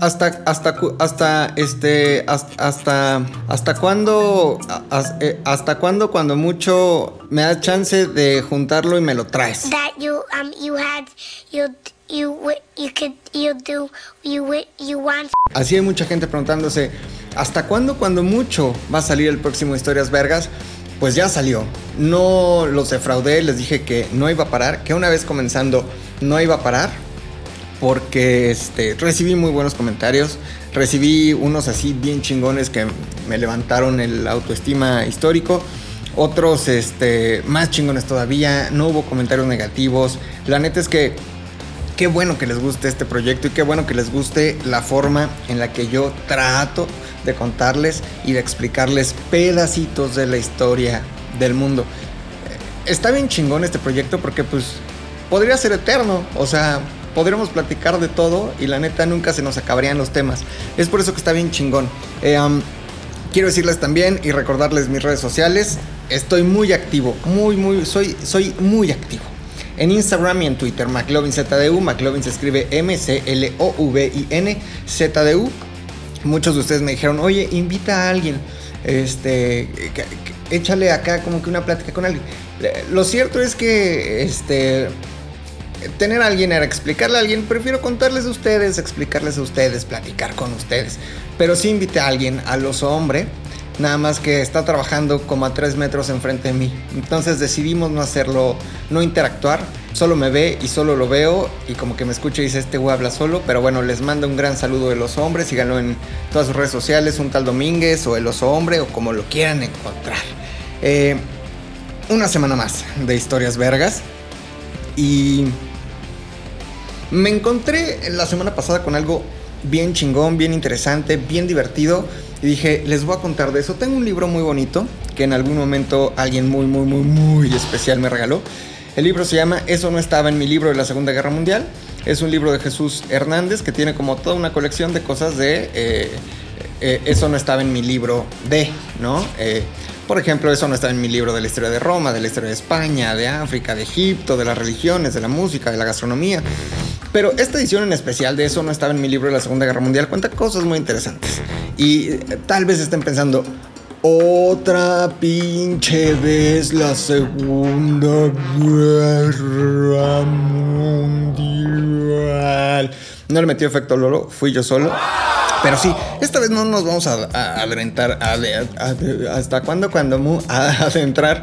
hasta hasta hasta este hasta hasta cuándo eh, hasta cuándo cuando mucho me da chance de juntarlo y me lo traes. That you um you had you you you could you do you you want. Así hay mucha gente preguntándose hasta cuándo cuando mucho va a salir el próximo Historias Vergas. Pues ya salió. No los defraudé, les dije que no iba a parar, que una vez comenzando no iba a parar porque este, recibí muy buenos comentarios, recibí unos así bien chingones que me levantaron el autoestima histórico, otros este, más chingones todavía, no hubo comentarios negativos, la neta es que qué bueno que les guste este proyecto y qué bueno que les guste la forma en la que yo trato de contarles y de explicarles pedacitos de la historia del mundo. Está bien chingón este proyecto porque pues podría ser eterno, o sea, podríamos platicar de todo y la neta nunca se nos acabarían los temas. Es por eso que está bien chingón. Eh, quiero decirles también y recordarles mis redes sociales. Estoy muy activo, muy, muy, soy, soy muy activo. En Instagram y en Twitter, McLovinZDU. McLovin se escribe M-C-L-O-V-I-N-Z-D-U. Muchos de ustedes me dijeron, oye, invita a alguien. Este, échale acá como que una plática con alguien. Lo cierto es que, este, tener a alguien era explicarle a alguien, prefiero contarles a ustedes, explicarles a ustedes, platicar con ustedes. Pero sí invité a alguien, a los hombre, nada más que está trabajando como a tres metros enfrente de mí. Entonces decidimos no hacerlo, no interactuar, solo me ve y solo lo veo y como que me escucha y dice este güey habla solo, pero bueno, les mando un gran saludo de los hombres, síganlo en todas sus redes sociales, un tal Domínguez o el oso hombre o como lo quieran encontrar. Eh, una semana más de historias vergas y me encontré la semana pasada con algo bien chingón, bien interesante, bien divertido. Y dije, les voy a contar de eso. Tengo un libro muy bonito que en algún momento alguien muy, muy, muy, muy especial me regaló. El libro se llama Eso no estaba en mi libro de la Segunda Guerra Mundial. Es un libro de Jesús Hernández que tiene como toda una colección de cosas de... Eh, eh, eso no estaba en mi libro de, ¿no? Eh, por ejemplo, eso no está en mi libro de la historia de Roma, de la historia de España, de África, de Egipto, de las religiones, de la música, de la gastronomía. Pero esta edición en especial de eso no estaba en mi libro de la Segunda Guerra Mundial, cuenta cosas muy interesantes. Y eh, tal vez estén pensando, otra pinche vez la Segunda Guerra Mundial. No le metió efecto Lolo, fui yo solo. Pero sí, esta vez no nos vamos a, adentrar. ¿Hasta cuándo? Cuando a adentrar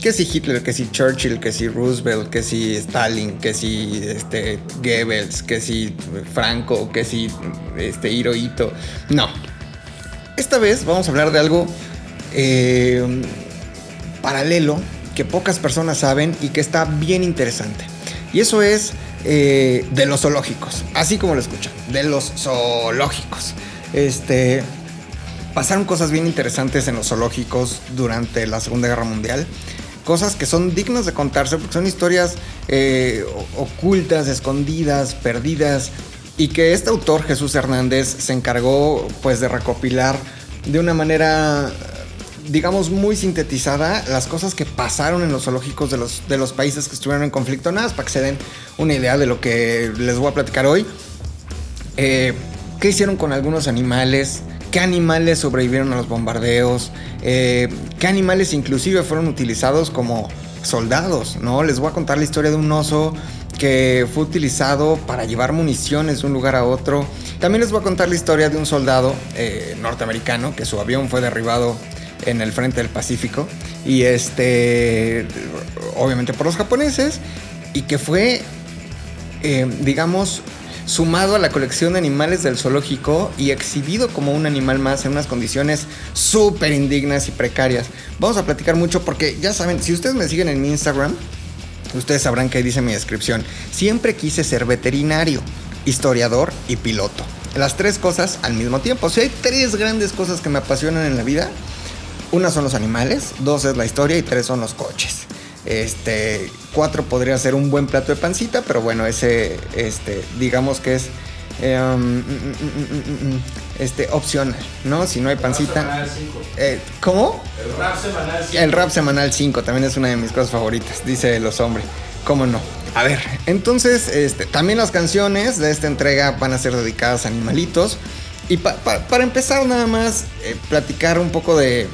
que si Hitler, que si Churchill, que si Roosevelt, que si Stalin, que si este, Goebbels, que si Franco, que si este, Hirohito. No. Esta vez vamos a hablar de algo eh, paralelo que pocas personas saben y que está bien interesante. Y eso es eh, de los zoológicos, así como lo escuchan, de los zoológicos. Este, pasaron cosas bien interesantes en los zoológicos durante la Segunda Guerra Mundial cosas que son dignas de contarse porque son historias eh, ocultas, escondidas, perdidas y que este autor Jesús Hernández se encargó pues de recopilar de una manera digamos muy sintetizada las cosas que pasaron en los zoológicos de los, de los países que estuvieron en conflicto nada para que se den una idea de lo que les voy a platicar hoy eh, qué hicieron con algunos animales qué animales sobrevivieron a los bombardeos, eh, qué animales inclusive fueron utilizados como soldados, ¿no? Les voy a contar la historia de un oso que fue utilizado para llevar municiones de un lugar a otro. También les voy a contar la historia de un soldado eh, norteamericano que su avión fue derribado en el frente del Pacífico y este, obviamente por los japoneses y que fue, eh, digamos, sumado a la colección de animales del zoológico y exhibido como un animal más en unas condiciones súper indignas y precarias. Vamos a platicar mucho porque ya saben, si ustedes me siguen en mi Instagram, ustedes sabrán que dice mi descripción. Siempre quise ser veterinario, historiador y piloto. Las tres cosas al mismo tiempo. Si hay tres grandes cosas que me apasionan en la vida, una son los animales, dos es la historia y tres son los coches. Este, cuatro podría ser un buen plato de pancita, pero bueno, ese, este, digamos que es eh, um, mm, mm, mm, este, opcional, ¿no? Si no hay pancita. Eh, ¿Cómo? El rap semanal 5. El rap semanal 5 también es una de mis cosas favoritas, dice los hombres. ¿Cómo no? A ver, entonces este, también las canciones de esta entrega van a ser dedicadas a animalitos. Y para empezar nada más, eh, platicar un poco de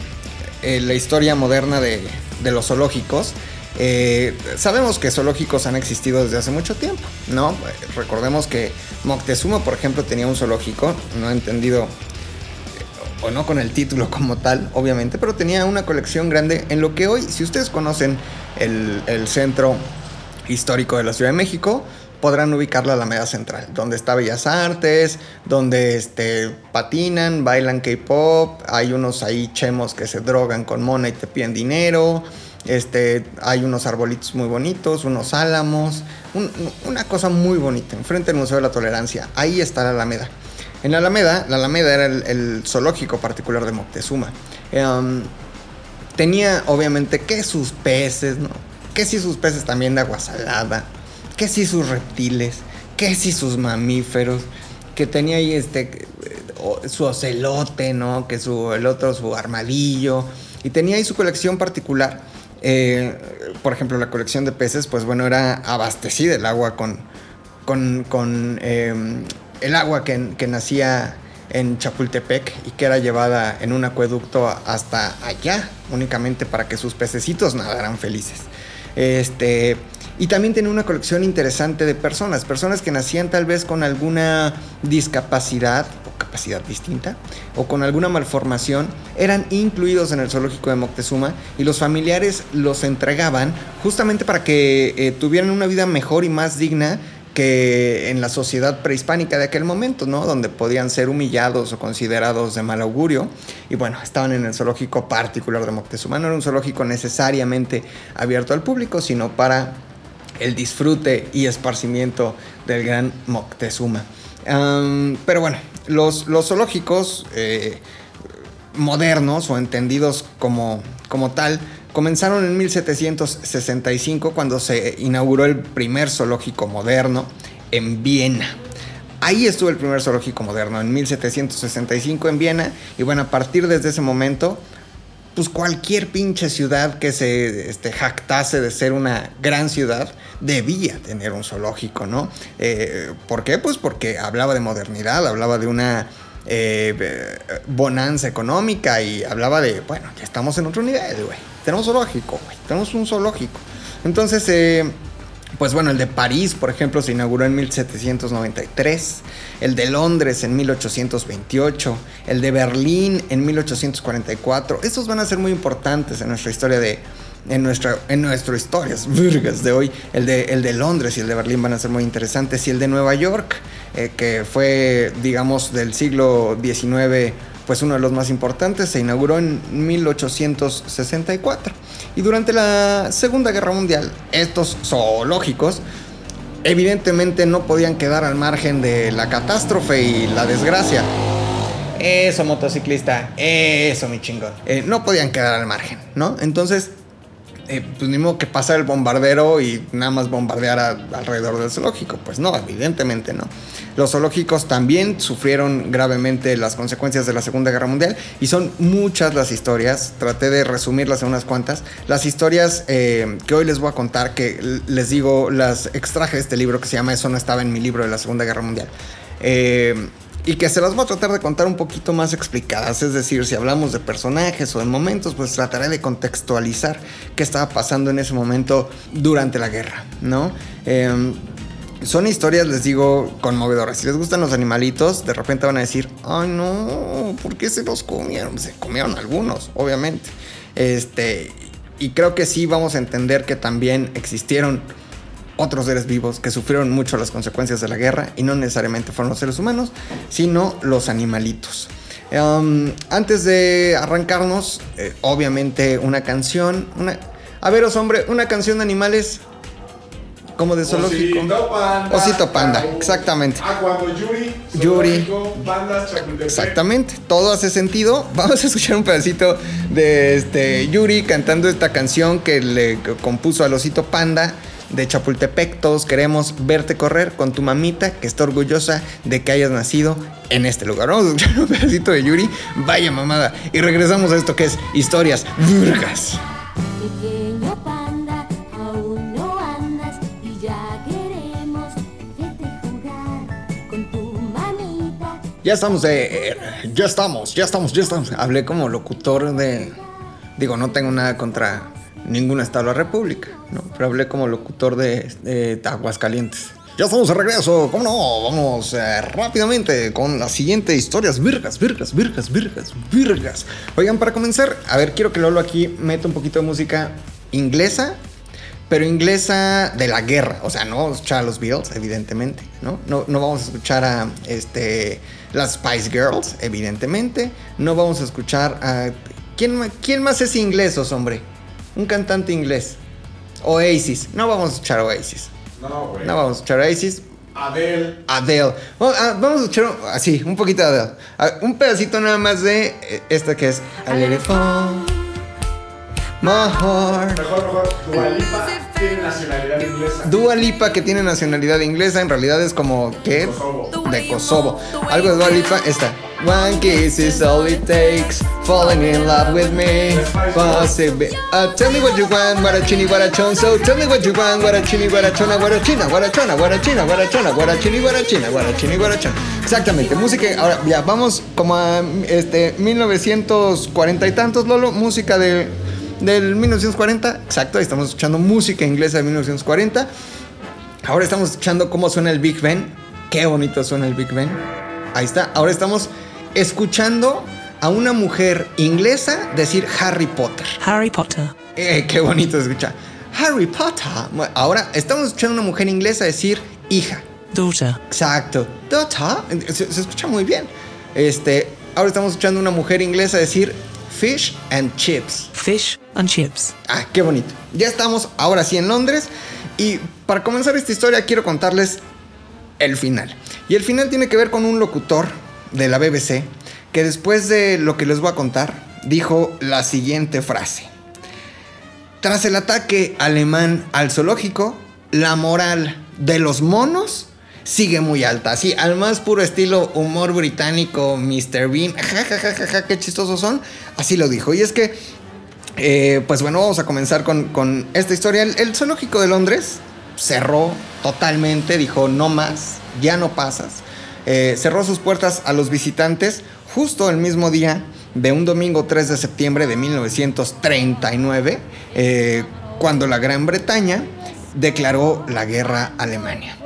eh, la historia moderna de, los zoológicos. Eh, sabemos que zoológicos han existido desde hace mucho tiempo, ¿no? Recordemos que Moctezuma, por ejemplo, tenía un zoológico, no he entendido, o no con el título como tal, obviamente, pero tenía una colección grande en lo que hoy, si ustedes conocen el centro histórico de la Ciudad de México, podrán ubicar la Alameda Central, donde está Bellas Artes, donde este, patinan, bailan K-pop, hay unos ahí chemos que se drogan con mona y te piden dinero, este, hay unos arbolitos muy bonitos, unos álamos, una cosa muy bonita, enfrente del Museo de la Tolerancia, ahí está la Alameda. En la Alameda, la Alameda era el, zoológico particular de Moctezuma. Em, tenía obviamente que sus peces, ¿no? Que si sus peces también de agua salada que si sus reptiles, que si sus mamíferos, que tenía ahí este su ocelote, ¿no? Que su el otro su armadillo y tenía ahí su colección particular. Eh, por ejemplo, la colección de peces, pues bueno, era abastecida el agua con con, em, el agua que, que nacía en Chapultepec y que era llevada en un acueducto hasta allá, únicamente para que sus pececitos nadaran felices. Este, y también tenía una colección interesante de personas, personas que nacían tal vez con alguna discapacidad o capacidad distinta o con alguna malformación, eran incluidos en el zoológico de Moctezuma y los familiares los entregaban justamente para que eh, tuvieran una vida mejor y más digna que en la sociedad prehispánica de aquel momento, ¿no? Donde podían ser humillados o considerados de mal augurio. Y bueno, estaban en el zoológico particular de Moctezuma. No era un zoológico necesariamente abierto al público, sino para el disfrute y esparcimiento del gran Moctezuma. pero bueno, los, los zoológicos eh, modernos o entendidos como, como tal comenzaron en 1765 cuando se inauguró el primer zoológico moderno en Viena. Ahí estuvo el primer zoológico moderno, en 1765 en Viena, y bueno, a partir desde ese momento pues cualquier pinche ciudad que se este, jactase de ser una gran ciudad debía tener un zoológico, ¿no? Eh, ¿Por qué? Pues porque hablaba de modernidad, hablaba de una eh, bonanza económica y hablaba de, bueno, ya estamos en otro nivel, güey. Tenemos zoológico, güey. Tenemos un zoológico. Entonces, eh, pues bueno, el de París, por ejemplo, se inauguró en 1793, el de Londres en 1828, el de Berlín en 1844. Estos van a ser muy importantes en nuestra historia de, en nuestra, en nuestra historias virgas de hoy. El de, el de Londres y el de Berlín van a ser muy interesantes. Y el de Nueva York, eh, que fue, digamos, del siglo XIX pues uno de los más importantes, se inauguró en 1864. Y durante la Segunda Guerra Mundial, estos zoológicos evidentemente no podían quedar al margen de la catástrofe y la desgracia. Eso, motociclista, eso, mi chingón. Eh, no podían quedar al margen, ¿no? Entonces, eh, pues ni modo que pasar el bombardero y nada más bombardear alrededor del zoológico. Pues no, evidentemente no. Los zoológicos también sufrieron gravemente las consecuencias de la Segunda Guerra Mundial y son muchas las historias, traté de resumirlas en unas cuantas, las historias eh, que hoy les voy a contar, que les digo, las extraje de este libro que se llama Eso no estaba en mi libro de la Segunda Guerra Mundial. Eh, y que se las voy a tratar de contar un poquito más explicadas. Es decir, si hablamos de personajes o de momentos, pues trataré de contextualizar qué estaba pasando en ese momento durante la guerra, ¿no? Eh, son historias, les digo, conmovedoras. Si les gustan los animalitos, de repente van a decir, ay no, ¿por qué se los comieron? Se comieron algunos, obviamente. Este, y creo que sí vamos a entender que también existieron otros seres vivos que sufrieron mucho las consecuencias de la guerra y no necesariamente fueron los seres humanos, sino los animalitos. Um, antes de arrancarnos, eh, obviamente una canción, una... A veros, hombre, una canción de animales como de zoológico. Osito Panda. Osito Panda, exactamente. Ah, cuando Yuri. Yuri. Exactamente, todo hace sentido. Vamos a escuchar un pedacito de este Yuri cantando esta canción que le compuso al Osito Panda de Chapultepec, todos queremos verte correr con tu mamita que está orgullosa de que hayas nacido en este lugar. Vamos a escuchar un pedacito de Yuri, vaya mamada. Y regresamos a esto que es historias burgas. Ya estamos de. Ya estamos, ya estamos, ya estamos. Hablé como locutor de. Digo, no tengo nada contra ningún estado de la República, ¿no? Pero hablé como locutor de, de Aguascalientes. Ya estamos de regreso, ¿cómo no? Vamos eh, rápidamente con las siguientes historias virgas, virgas, virgas, virgas, virgas. Oigan, para comenzar, a ver, quiero que Lolo aquí meta un poquito de música inglesa, pero inglesa de la guerra. O sea, no vamos a escuchar a los Beatles, evidentemente, ¿no? No, no vamos a escuchar a este, las Spice Girls, evidentemente. No vamos a escuchar a... ¿Quién, quién más es inglesos, hombre? Un cantante inglés. Oasis. No vamos a escuchar Oasis. No, güey. No vamos a escuchar Oasis. Adele. Adele. Vamos a, vamos a escuchar así, un poquito de Adele. A- Un pedacito nada más de eh, esta que es It Fall, My Heart. Mejor, mejor. Dua Lipa tiene nacionalidad inglesa. Dua Lipa, que tiene nacionalidad inglesa, en realidad es como que Kosovo. de Kosovo. Algo de Dua Lipa, esta. One kiss is all it takes, falling in love with me. Possible. Uh, tell me what you want, guarachini, guarachón. So tell me what you want, guarachini, guarachona, guarachina, guarachona, guarachina, guarachona, guarachini, guarachina, guarachini, guarachón. Exactamente, música. Ahora ya vamos como a este 1940 y tantos, Lolo. Música de, del 1940. Exacto, ahí estamos escuchando música inglesa de 1940. Ahora estamos escuchando cómo suena el Big Ben. Qué bonito suena el Big Ben. Ahí está. Ahora estamos escuchando a una mujer inglesa decir Harry Potter. Harry Potter. Eh, qué bonito se escucha. Harry Potter. Ahora estamos escuchando a una mujer inglesa decir hija. Daughter. Exacto. Daughter. Se, se escucha muy bien. Este, ahora estamos escuchando a una mujer inglesa decir fish and chips. Fish Ah, qué bonito. Ya estamos ahora sí en Londres. Y para comenzar esta historia quiero contarles el final. Y el final tiene que ver con un locutor de la BBC que después de lo que les voy a contar dijo la siguiente frase. Tras el ataque alemán al zoológico, la moral de los monos sigue muy alta. Así, al más puro estilo humor británico, Mr. Bean, ja, ja, ja, ja, ja, qué chistosos son. Así lo dijo. Y es que, eh, pues bueno, vamos a comenzar con, esta historia. El, zoológico de Londres cerró totalmente, dijo, no más, ya no pasas. Eh, cerró sus puertas a los visitantes justo el mismo día de un domingo 3 de septiembre de 1939, eh, cuando la Gran Bretaña declaró la guerra a Alemania.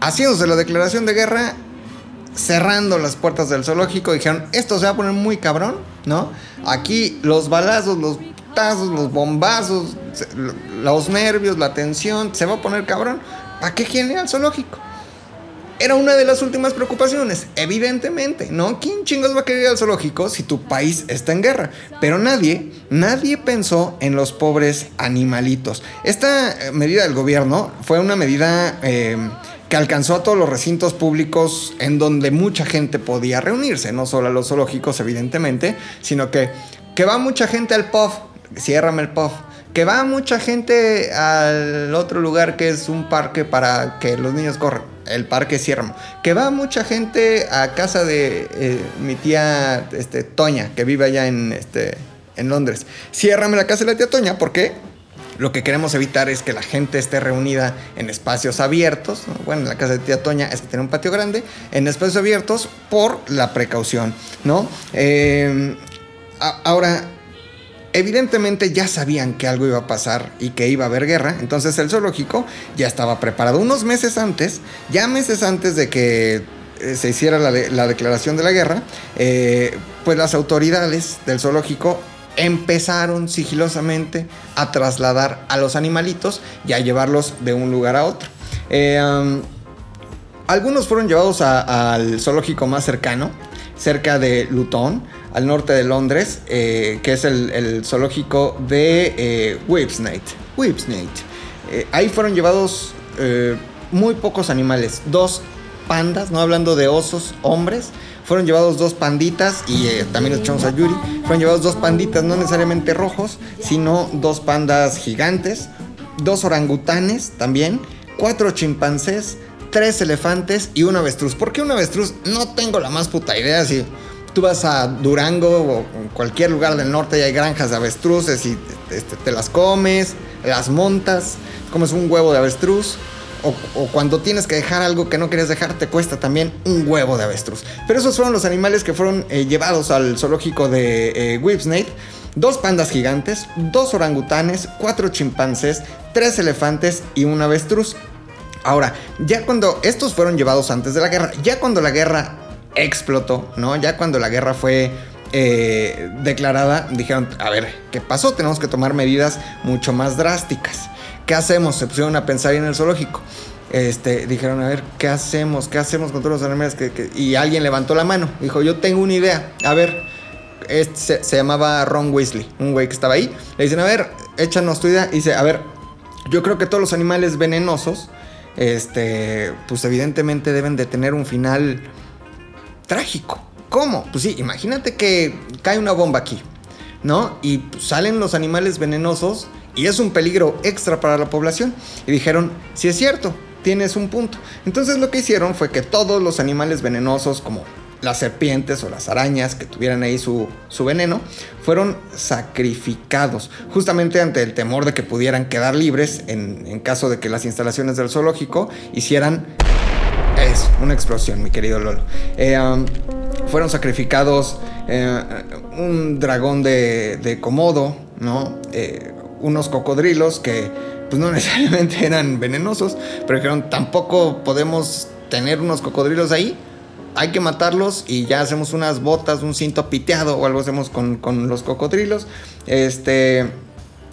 Haciéndose la declaración de guerra, cerrando las puertas del zoológico, dijeron, esto se va a poner muy cabrón, ¿no? Aquí los balazos, los tazos, los bombazos, los nervios, la tensión, se va a poner cabrón. ¿Para qué quieren ir al zoológico? Era una de las últimas preocupaciones, evidentemente, ¿no? ¿Quién chingos va a querer ir al zoológico si tu país está en guerra? Pero nadie, nadie pensó en los pobres animalitos. Esta medida del gobierno fue una medida eh, que alcanzó a todos los recintos públicos en donde mucha gente podía reunirse, no solo a los zoológicos, evidentemente, sino que, que va mucha gente al pub, ciérrame el pub, que va mucha gente al otro lugar que es un parque para que los niños corran, el parque Sierra, que va mucha gente a casa de eh, mi tía este, Toña, que vive allá en, este, en Londres. Ciérrame la casa de la tía Toña, ¿por qué? Lo que queremos evitar es que la gente esté reunida en espacios abiertos. ¿no? Bueno, en la casa de tía Toña es que tiene un patio grande, en espacios abiertos por la precaución, ¿no? Eh, ahora, evidentemente ya sabían que algo iba a pasar y que iba a haber guerra, entonces el zoológico ya estaba preparado unos meses antes, ya meses antes de que eh, se hiciera la declaración de la guerra, eh, pues las autoridades del zoológico empezaron sigilosamente a trasladar a los animalitos y a llevarlos de un lugar a otro. Eh, algunos fueron llevados al zoológico más cercano, cerca de Luton, al norte de Londres, eh, que es el, zoológico de eh. Eh, ahí fueron llevados muy pocos animales, dos pandas, no hablando de osos, hombres. Fueron llevados dos panditas y eh, también escuchamos a Yuri. Fueron llevados dos panditas, no necesariamente rojos, sino dos pandas gigantes, dos orangutanes también, cuatro chimpancés, tres elefantes y un avestruz. ¿Por qué un avestruz? No tengo la más puta idea. Si tú vas a Durango o cualquier lugar del norte y hay granjas de avestruces y este, te las comes, las montas, comes un huevo de avestruz. O, cuando tienes que dejar algo que no querías dejar, te cuesta también un huevo de avestruz. Pero esos fueron los animales que fueron eh, llevados al zoológico de eh. Dos pandas gigantes, dos orangutanes, cuatro chimpancés, tres elefantes y un avestruz. Ahora, ya cuando estos fueron llevados antes de la guerra, ya cuando la guerra explotó, ¿no? Ya cuando la guerra fue eh, declarada, dijeron, a ver, ¿qué pasó? Tenemos que tomar medidas mucho más drásticas. ¿Qué hacemos? Se pusieron a pensar en el zoológico. Este, dijeron, a ver, ¿qué hacemos? ¿Qué hacemos con todos los animales? que- que-?" Y alguien levantó la mano. Dijo, yo tengo una idea. A ver, este, se, llamaba Ron Weasley, un güey que estaba ahí. Le dicen, a ver, échanos tu idea. Dice, a ver, yo creo que todos los animales venenosos, este, pues evidentemente deben de tener un final trágico. ¿Cómo? Pues sí, imagínate que cae una bomba aquí, ¿no? Y pues, salen los animales venenosos y es un peligro extra para la población. Y dijeron, si es cierto, tienes un punto. Entonces lo que hicieron fue que todos los animales venenosos, como las serpientes o las arañas que tuvieran ahí su, su veneno, fueron sacrificados, justamente ante el temor de que pudieran quedar libres en, en caso de que las instalaciones del zoológico hicieran es una explosión, mi querido Lolo. Eh, um, fueron sacrificados eh, un dragón de, de Komodo, ¿no? Eh, unos cocodrilos que pues no necesariamente eran venenosos, pero dijeron, tampoco podemos tener unos cocodrilos ahí. Hay que matarlos y ya hacemos unas botas, un cinto piteado o algo hacemos con, con los cocodrilos. Este.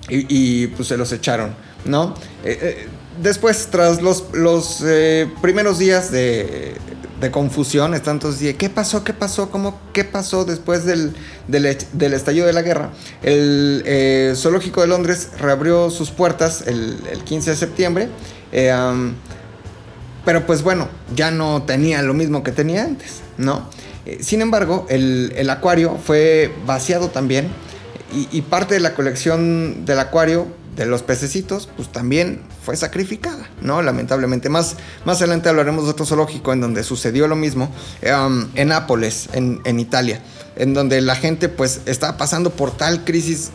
Y, pues se los echaron, ¿no? Eh, eh, después, tras los, los eh, primeros días de, de confusión, están todos diciendo, ¿qué pasó? ¿Qué pasó? ¿Cómo? ¿Qué pasó después del, del, del estallido de la guerra? El eh, Zoológico de Londres reabrió sus puertas el, el 15 de septiembre. eh, pero pues bueno, ya no tenía lo mismo que tenía antes, ¿no? Eh, sin embargo, el, el acuario fue vaciado también y parte de la colección del acuario de los pececitos, pues también fue sacrificada, ¿no? Lamentablemente. Más, más adelante hablaremos de otro zoológico en donde sucedió lo mismo, um, en Nápoles, en, en Italia, en donde la gente pues estaba pasando por tal crisis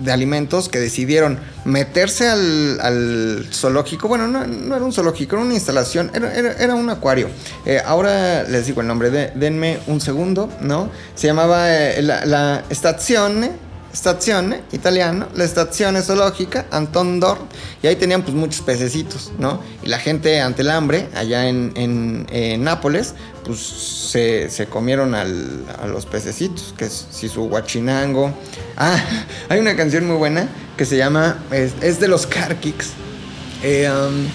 de alimentos que decidieron meterse al, al zoológico. Bueno, no, no, era un zoológico, era una instalación, era, era, un acuario. Eh, ahora les digo el nombre, de, denme un segundo, ¿no? Se llamaba eh, la, la Stazione, Stazione, italiano, la estación zoológica, Anton Dor, y ahí tenían pues muchos pececitos, ¿no? Y la gente ante el hambre, allá en, en, Nápoles, pues se, se comieron al, a los pececitos, que es si su guachinango. Ah, hay una canción muy buena que se llama, es, es de los Car Kicks. Eh, um,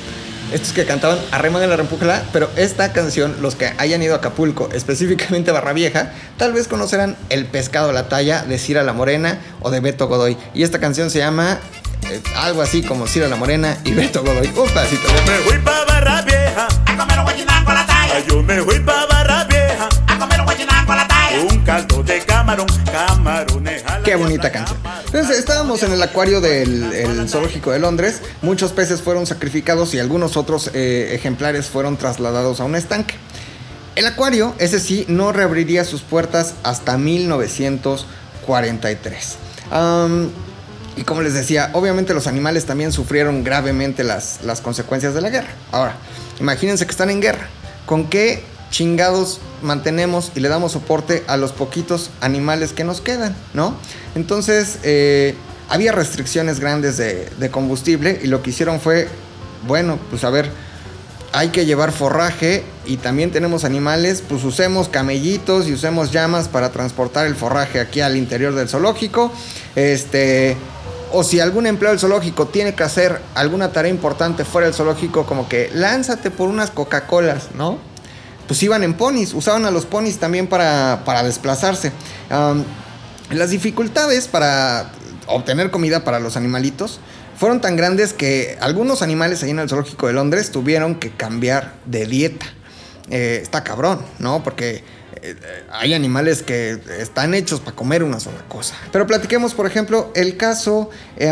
estos que cantaban Arrema de la Repújala, pero esta canción, los que hayan ido a Acapulco, específicamente a Barra Vieja, tal vez conocerán El pescado a la talla de Cira la Morena o de Beto Godoy. Y esta canción se llama eh, algo así como Cira la Morena y Beto Godoy. Un pedacito de... Me fui pa' Barra Vieja A comer un a la talla. Ay, Yo me fui pa' Barra caldo de camarón, camarones Qué bonita canción. Entonces estábamos en el acuario del el zoológico de Londres. Muchos peces fueron sacrificados y algunos otros eh, ejemplares fueron trasladados a un estanque. El acuario, ese sí, no reabriría sus puertas hasta 1943. Um, y como les decía, obviamente los animales también sufrieron gravemente las, las consecuencias de la guerra. Ahora, imagínense que están en guerra. ¿Con qué chingados mantenemos y le damos soporte a los poquitos animales que nos quedan, ¿no? Entonces, eh, había restricciones grandes de, combustible y lo que hicieron fue, bueno, pues a ver, hay que llevar forraje y también tenemos animales, pues usemos camellitos y usemos llamas para transportar el forraje aquí al interior del zoológico. Este, o si algún empleado del zoológico tiene que hacer alguna tarea importante fuera del zoológico, como que lánzate por unas Coca-Colas, ¿no? Pues iban en ponis, usaban a los ponis también para, para desplazarse. Las dificultades para obtener comida para los animalitos fueron tan grandes que algunos animales ahí en el zoológico de Londres tuvieron que cambiar de dieta. Eh, está cabrón, ¿no? Porque eh, hay animales que están hechos para comer una sola cosa. Pero platiquemos, por ejemplo, el caso eh,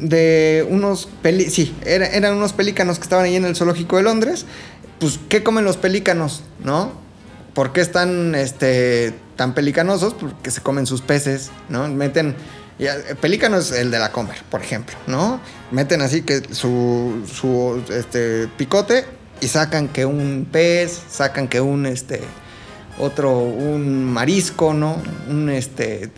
de unos peli sí, era, eran unos pelícanos que estaban ahí en el zoológico de Londres. Pues, ¿qué comen los pelícanos, no? ¿Por qué están este, tan pelicanosos? Porque se comen sus peces, ¿no? Meten eh, pelícano es el de la comer, por ejemplo, ¿no? Meten así que su, su este, picote y sacan que un pez, sacan que un este otro un marisco, ¿no? Un este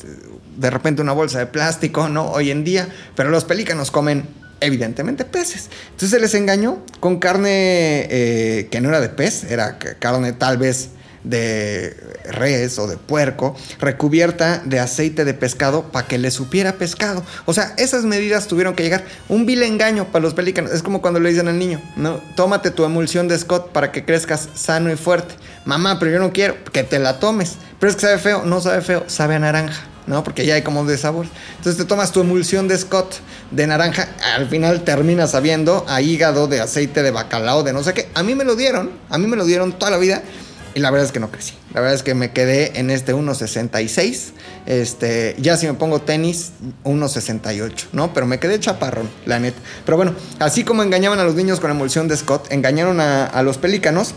de repente una bolsa de plástico, ¿no? Hoy en día, pero los pelícanos comen evidentemente peces. Entonces se les engañó con carne eh, que no era de pez, era carne tal vez de res o de puerco, recubierta de aceite de pescado para que le supiera pescado. O sea, esas medidas tuvieron que llegar. Un vil engaño para los pelícanos. Es como cuando le dicen al niño, no, tómate tu emulsión de Scott para que crezcas sano y fuerte. Mamá, pero yo no quiero que te la tomes. Pero es que sabe feo, no sabe feo, sabe a naranja. ¿No? Porque ya hay como de sabor. Entonces te tomas tu emulsión de Scott de naranja, al final termina sabiendo a hígado de aceite de bacalao, de no sé qué. A mí me lo dieron, a mí me lo dieron toda la vida y la verdad es que no crecí. La verdad es que me quedé en este 1.66. Este, ya si me pongo tenis, 1.68, ¿no? Pero me quedé chaparrón, la neta. Pero bueno, así como engañaban a los niños con emulsión de Scott, engañaron a los pelícanos.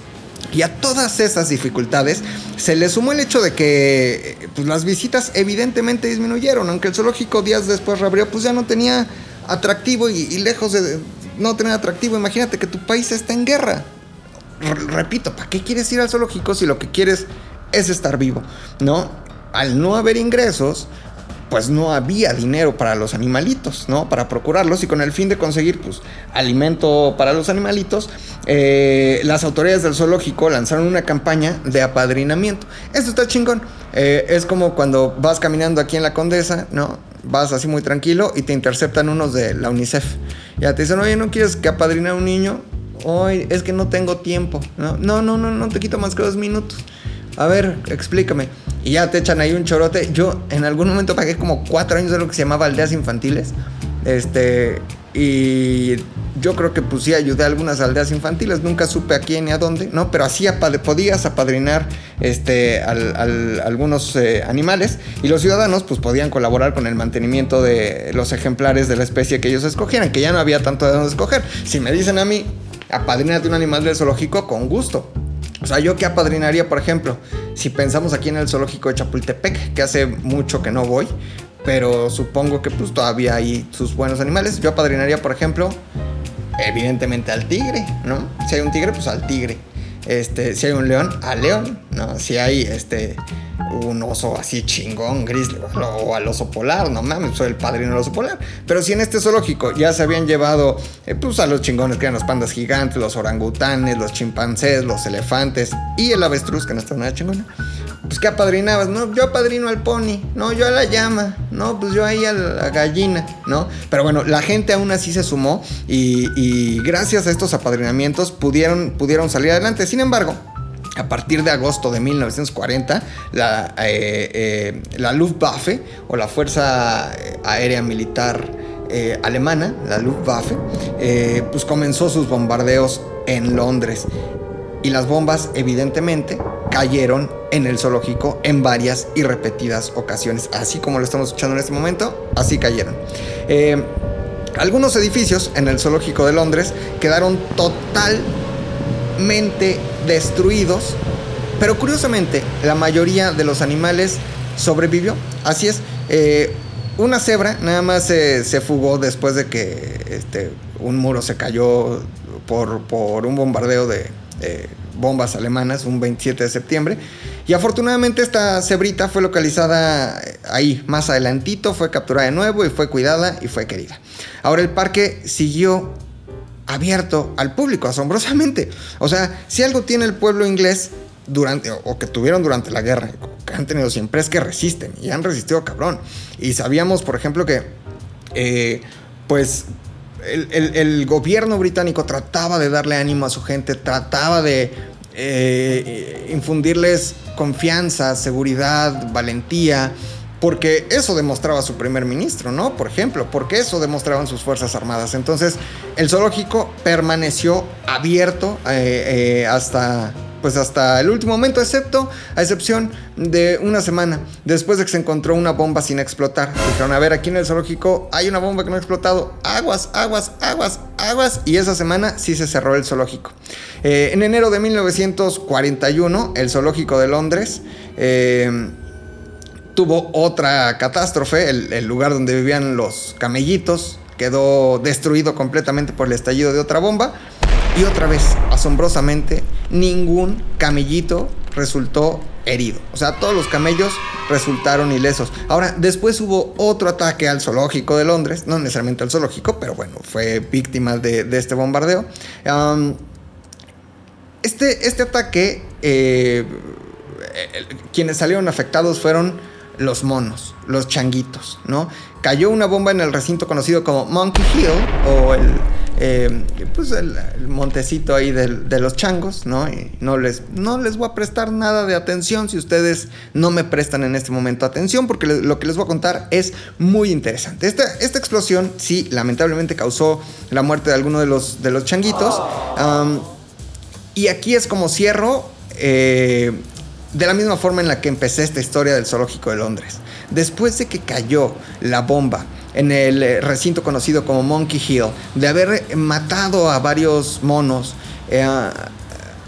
Y a todas esas dificultades se le sumó el hecho de que eh, pues, las visitas evidentemente disminuyeron, aunque el zoológico días después reabrió, pues ya no tenía atractivo y, lejos de no tener atractivo, imagínate que tu país está en guerra. Repito, ¿para qué quieres ir al zoológico si lo que quieres es estar vivo? ¿No? Al no haber ingresos, pues no había dinero para los animalitos, ¿no? Para procurarlos y con el fin de conseguir, pues, alimento para los animalitos, eh, las autoridades del zoológico lanzaron una campaña de apadrinamiento. Esto está chingón. Eh, es como cuando vas caminando aquí en la Condesa, ¿no? Vas así muy tranquilo y te interceptan unos de la UNICEF. Ya te dicen, oye, ¿no quieres que apadrine a un niño? Hoy es que no tengo tiempo. No, no, no, no, no te quito más que dos minutos. A ver, explícame. Y ya te echan ahí un chorote. Yo en algún momento pagué como cuatro años de lo que se llamaba aldeas infantiles. Este. Y yo creo que pues sí ayudé a algunas aldeas infantiles. Nunca supe a quién ni a dónde, ¿no? Pero así podías apadrinar este, al- al- algunos eh, animales. Y los ciudadanos pues podían colaborar con el mantenimiento de los ejemplares de la especie que ellos escogieran. Que ya no había tanto de dónde escoger. Si me dicen a mí, apadrínate un animal del zoológico, con gusto. O sea, yo que apadrinaría, por ejemplo, si pensamos aquí en el zoológico de Chapultepec, que hace mucho que no voy, pero supongo que pues todavía hay sus buenos animales. Yo apadrinaría, por ejemplo, evidentemente al tigre, ¿no? Si hay un tigre, pues al tigre. Este, si hay un león, al león, ¿no? Si hay este un oso así chingón, o, o al oso polar, no mames, soy el padrino del oso polar. Pero si en este zoológico ya se habían llevado eh, pues a los chingones que eran los pandas gigantes, los orangutanes, los chimpancés, los elefantes y el avestruz, que no está nada chingona. Pues que apadrinabas, no, yo apadrino al pony, no, yo a la llama, no, pues yo ahí a la gallina, ¿no? Pero bueno, la gente aún así se sumó y, y gracias a estos apadrinamientos pudieron, pudieron salir adelante. Sin embargo, a partir de agosto de 1940, la, eh, eh, la Luftwaffe o la Fuerza Aérea Militar eh, Alemana, la Luftwaffe, eh, pues comenzó sus bombardeos en Londres. Y las bombas, evidentemente, cayeron en el zoológico en varias y repetidas ocasiones. Así como lo estamos escuchando en este momento, así cayeron. Eh, algunos edificios en el zoológico de Londres quedaron totalmente destruidos, pero curiosamente la mayoría de los animales sobrevivió. Así es, eh, una cebra nada más se, se fugó después de que este, un muro se cayó por, por un bombardeo de eh, bombas alemanas un 27 de septiembre. Y afortunadamente esta cebrita fue localizada eh, ahí, más adelantito, fue capturada de nuevo y fue cuidada y fue querida. Ahora el parque siguió abierto al público, asombrosamente. O sea, si algo tiene el pueblo inglés durante, o que tuvieron durante la guerra, que han tenido siempre, es que resisten y han resistido cabrón. Y sabíamos, por ejemplo, que eh, pues el gobierno británico trataba de darle ánimo a su gente, trataba de eh, infundirles confianza, seguridad, valentía, porque eso demostraba su primer ministro, ¿no? Por ejemplo, porque eso demostraban sus Fuerzas Armadas. Entonces, el zoológico permaneció abierto eh, eh, hasta pues hasta el último momento, excepto a excepción de una semana después de que se encontró una bomba sin explotar. Dijeron, a ver, aquí en el zoológico hay una bomba que no ha explotado. Aguas, aguas, aguas, aguas. Y esa semana sí se cerró el zoológico. Eh, en enero de 1941, el zoológico de Londres... tuvo otra catástrofe, el, lugar donde vivían los camellitos quedó destruido completamente por el estallido de otra bomba. Y otra vez, asombrosamente, ningún camellito resultó herido. O sea, todos los camellos resultaron ilesos. Ahora, después hubo otro ataque al zoológico de Londres, no necesariamente al zoológico, pero bueno, fue víctima de, este bombardeo. Este, este ataque, eh, quienes salieron afectados fueron los monos, los changuitos, ¿no? Cayó una bomba en el recinto conocido como Monkey Hill, o el, eh, pues el, montecito ahí de, los changos, ¿no? Y no les, no les voy a prestar nada de atención si ustedes no me prestan en este momento atención, porque lo que les voy a contar es muy interesante. Esta, esta explosión, sí, lamentablemente causó la muerte de alguno de los, de los changuitos. Y aquí es como cierro eh, de la misma forma en la que empecé esta historia del zoológico de Londres. Después de que cayó la bomba en el eh, recinto conocido como Monkey Hill, de haber eh, matado a varios monos, eh,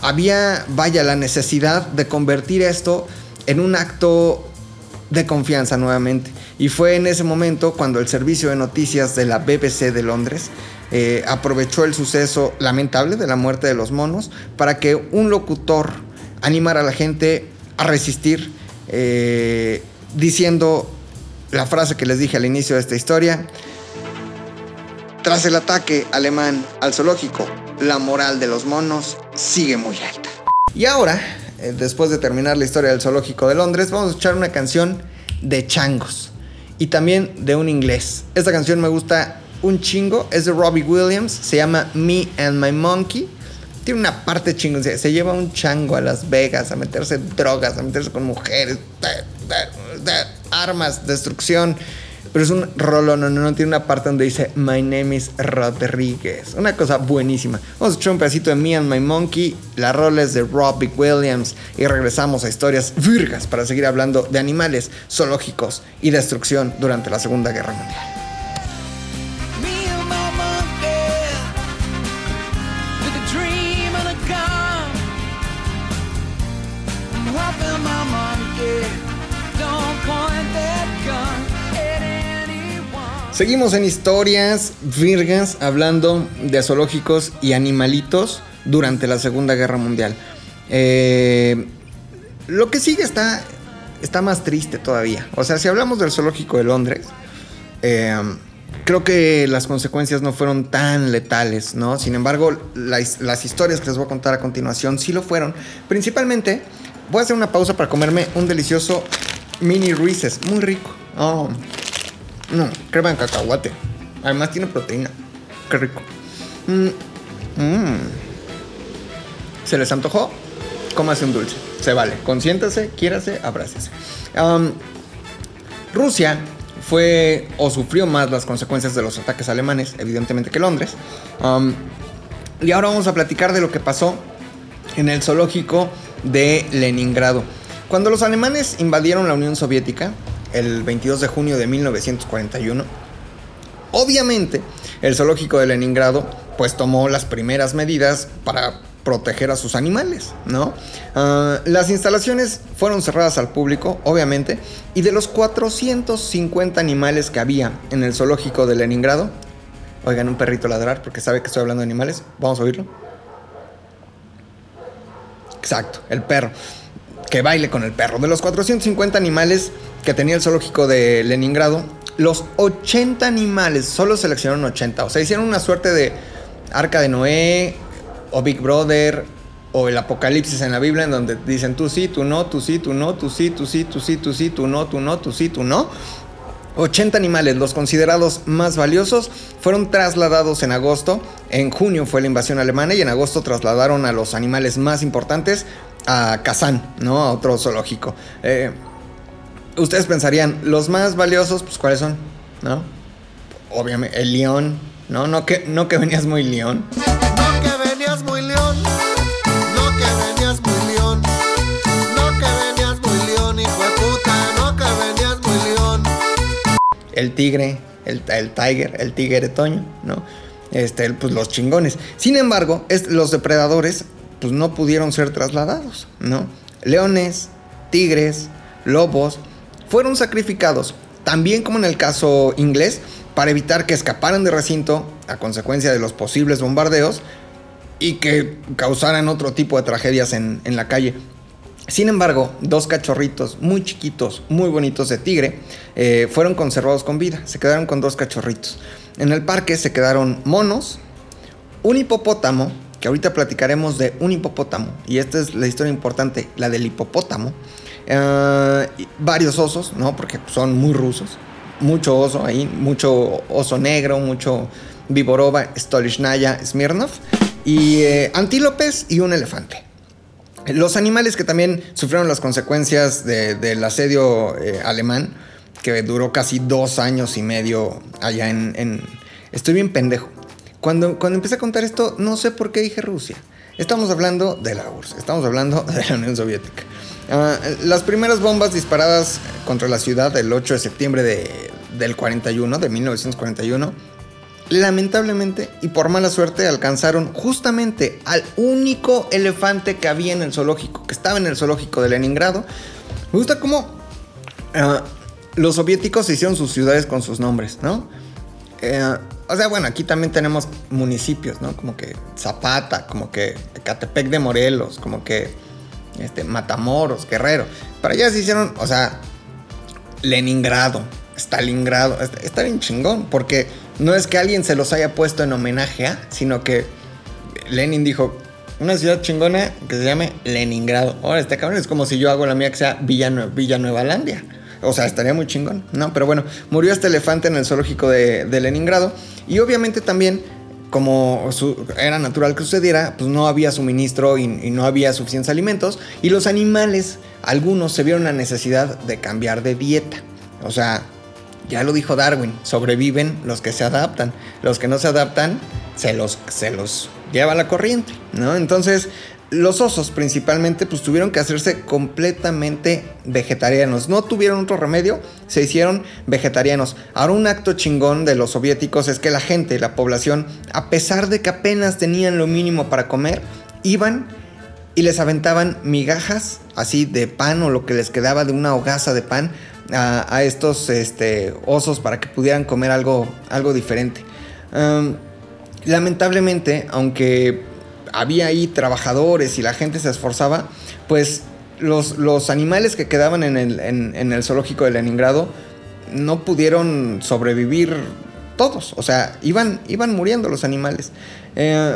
había, vaya, la necesidad de convertir esto en un acto de confianza nuevamente. Y fue en ese momento cuando el servicio de noticias de la BBC de Londres aprovechó el suceso lamentable de la muerte de los monos para que un locutor animara a la gente a resistir eh, diciendo la frase que les dije al inicio de esta historia. Tras el ataque alemán al zoológico, la moral de los monos sigue muy alta. Y ahora, eh, después de terminar la historia del zoológico de Londres, vamos a escuchar una canción de changos y también de un inglés. Esta canción me gusta un chingo, es de Robbie Williams, se llama Me and My Monkey. Tiene una parte chingón, se, lleva un chango a Las Vegas a meterse drogas, a meterse con mujeres, armas, destrucción. Pero es un rollo, no, no, no, tiene una parte donde dice My name is Rodríguez. Una cosa buenísima. Vamos a escuchar un pedacito de Me and My Monkey. La rola es de Robbie Williams. Y regresamos a historias virgas para seguir hablando de animales zoológicos y destrucción durante la Segunda Guerra Mundial. Seguimos en historias virgas hablando de zoológicos y animalitos durante la Segunda Guerra Mundial. Eh, lo que sigue está, está más triste todavía. O sea, si hablamos del zoológico de Londres, eh, creo que las consecuencias no fueron tan letales, ¿no? Sin embargo, las, historias que les voy a contar a continuación sí lo fueron. Principalmente, voy a hacer una pausa para comerme un delicioso mini Reese's, muy rico. Oh. No, crema de cacahuate. Además tiene proteína. Qué rico. Mm, mm. ¿Se les antojó? Cómase un dulce. Se vale. Consiéntase, quiérase, abrácese. Rusia fue o sufrió más las consecuencias de los ataques alemanes, evidentemente que Londres. Y ahora vamos a platicar de lo que pasó en el zoológico de Leningrado. Cuando los alemanes invadieron la Unión Soviética, el 22 de junio de 1941, obviamente el zoológico de Leningrado pues tomó las primeras medidas para proteger a sus animales, ¿no? Ah, las instalaciones fueron cerradas al público, obviamente, y de los 450 animales que había en el zoológico de Leningrado, oigan un perrito ladrar porque sabe que estoy hablando de animales, vamos a oírlo. Exacto, el perro. Que baile con el perro. De los 450 animales que tenía el zoológico de Leningrado, los 80 animales, solo seleccionaron 80. O sea, hicieron una suerte de Arca de Noé, o Big Brother, o el Apocalipsis en la Biblia, en donde dicen tú sí, tú no, tú sí, tú no, tú sí, tú sí, tú sí, tú sí, tú no, tú no, tú sí, tú no. 80 animales, los considerados más valiosos, fueron trasladados en agosto. En junio fue la invasión alemana y en agosto trasladaron a los animales más importantes a Kazán, ¿no? A otro zoológico. Eh, ustedes pensarían, los más valiosos, pues ¿cuáles son? ¿No? Obviamente, el león, ¿no? No que, no que venías muy león. El tigre, el, el tiger, el tigre toño, ¿no? Este, pues los chingones. Sin embargo, es- los depredadores, pues no pudieron ser trasladados, ¿no? Leones, tigres, lobos, fueron sacrificados, también como en el caso inglés, para evitar que escaparan del recinto a consecuencia de los posibles bombardeos y que causaran otro tipo de tragedias en, en la calle. Sin embargo, dos cachorritos muy chiquitos, muy bonitos de tigre, eh, fueron conservados con vida. Se quedaron con dos cachorritos. En el parque se quedaron monos, un hipopótamo, que ahorita platicaremos de un hipopótamo, y esta es la historia importante, la del hipopótamo. eh, varios osos, ¿no? Porque son muy rusos. Mucho oso ahí, mucho oso negro, mucho Viborova, Stolichnaya, Smirnov, y eh, antílopes y un elefante. Los animales que también sufrieron las consecuencias de- del asedio eh, alemán, que duró casi dos años y medio allá en... Estoy bien pendejo. Cuando, cuando empecé a contar esto, no sé por qué dije Rusia. Estamos hablando de la URSS, estamos hablando de la Unión Soviética. Ah, las primeras bombas disparadas contra la ciudad el 8 de septiembre de- del 41, de 1941, lamentablemente y por mala suerte alcanzaron justamente al único elefante que había en el zoológico, que estaba en el zoológico de Leningrado. Me gusta cómo ah, los soviéticos hicieron sus ciudades con sus nombres, ¿no? Eh, o sea, bueno, aquí también tenemos municipios, ¿no? Como que Zapata, como que Catepec de Morelos, como que este, Matamoros, Guerrero. Pero allá se hicieron, o sea, Leningrado, Stalingrado. Está, está bien chingón, porque no es que alguien se los haya puesto en homenaje a, sino que Lenin dijo, una ciudad chingona que se llame Leningrado. Ahora, este cabrón es como si yo hago la mía que sea Villanue- Villanuevalandia. O sea, estaría muy chingón, ¿no? Pero bueno, murió este elefante en el zoológico de, Leningrado. Y obviamente también, como era natural que sucediera, pues no había suministro y, y no había suficientes alimentos. Y los animales, algunos se vieron la necesidad de cambiar de dieta. O sea, ya lo dijo Darwin, sobreviven los que se adaptan. Los que no se adaptan, se los, se los lleva la corriente, ¿no? Entonces, los osos principalmente, pues tuvieron que hacerse completamente vegetarianos. No tuvieron otro remedio, se hicieron vegetarianos. Ahora, un acto chingón de los soviéticos es que la gente, la población, a pesar de que apenas tenían lo mínimo para comer, iban y les aventaban migajas así de pan o lo que les quedaba de una hogaza de pan a, estos este, osos para que pudieran comer algo, algo diferente. Lamentablemente, aunque había ahí trabajadores y la gente se esforzaba, pues los, los animales que quedaban en el, en el zoológico de Leningrado no pudieron sobrevivir todos. O sea, iban, iban muriendo los animales. Eh,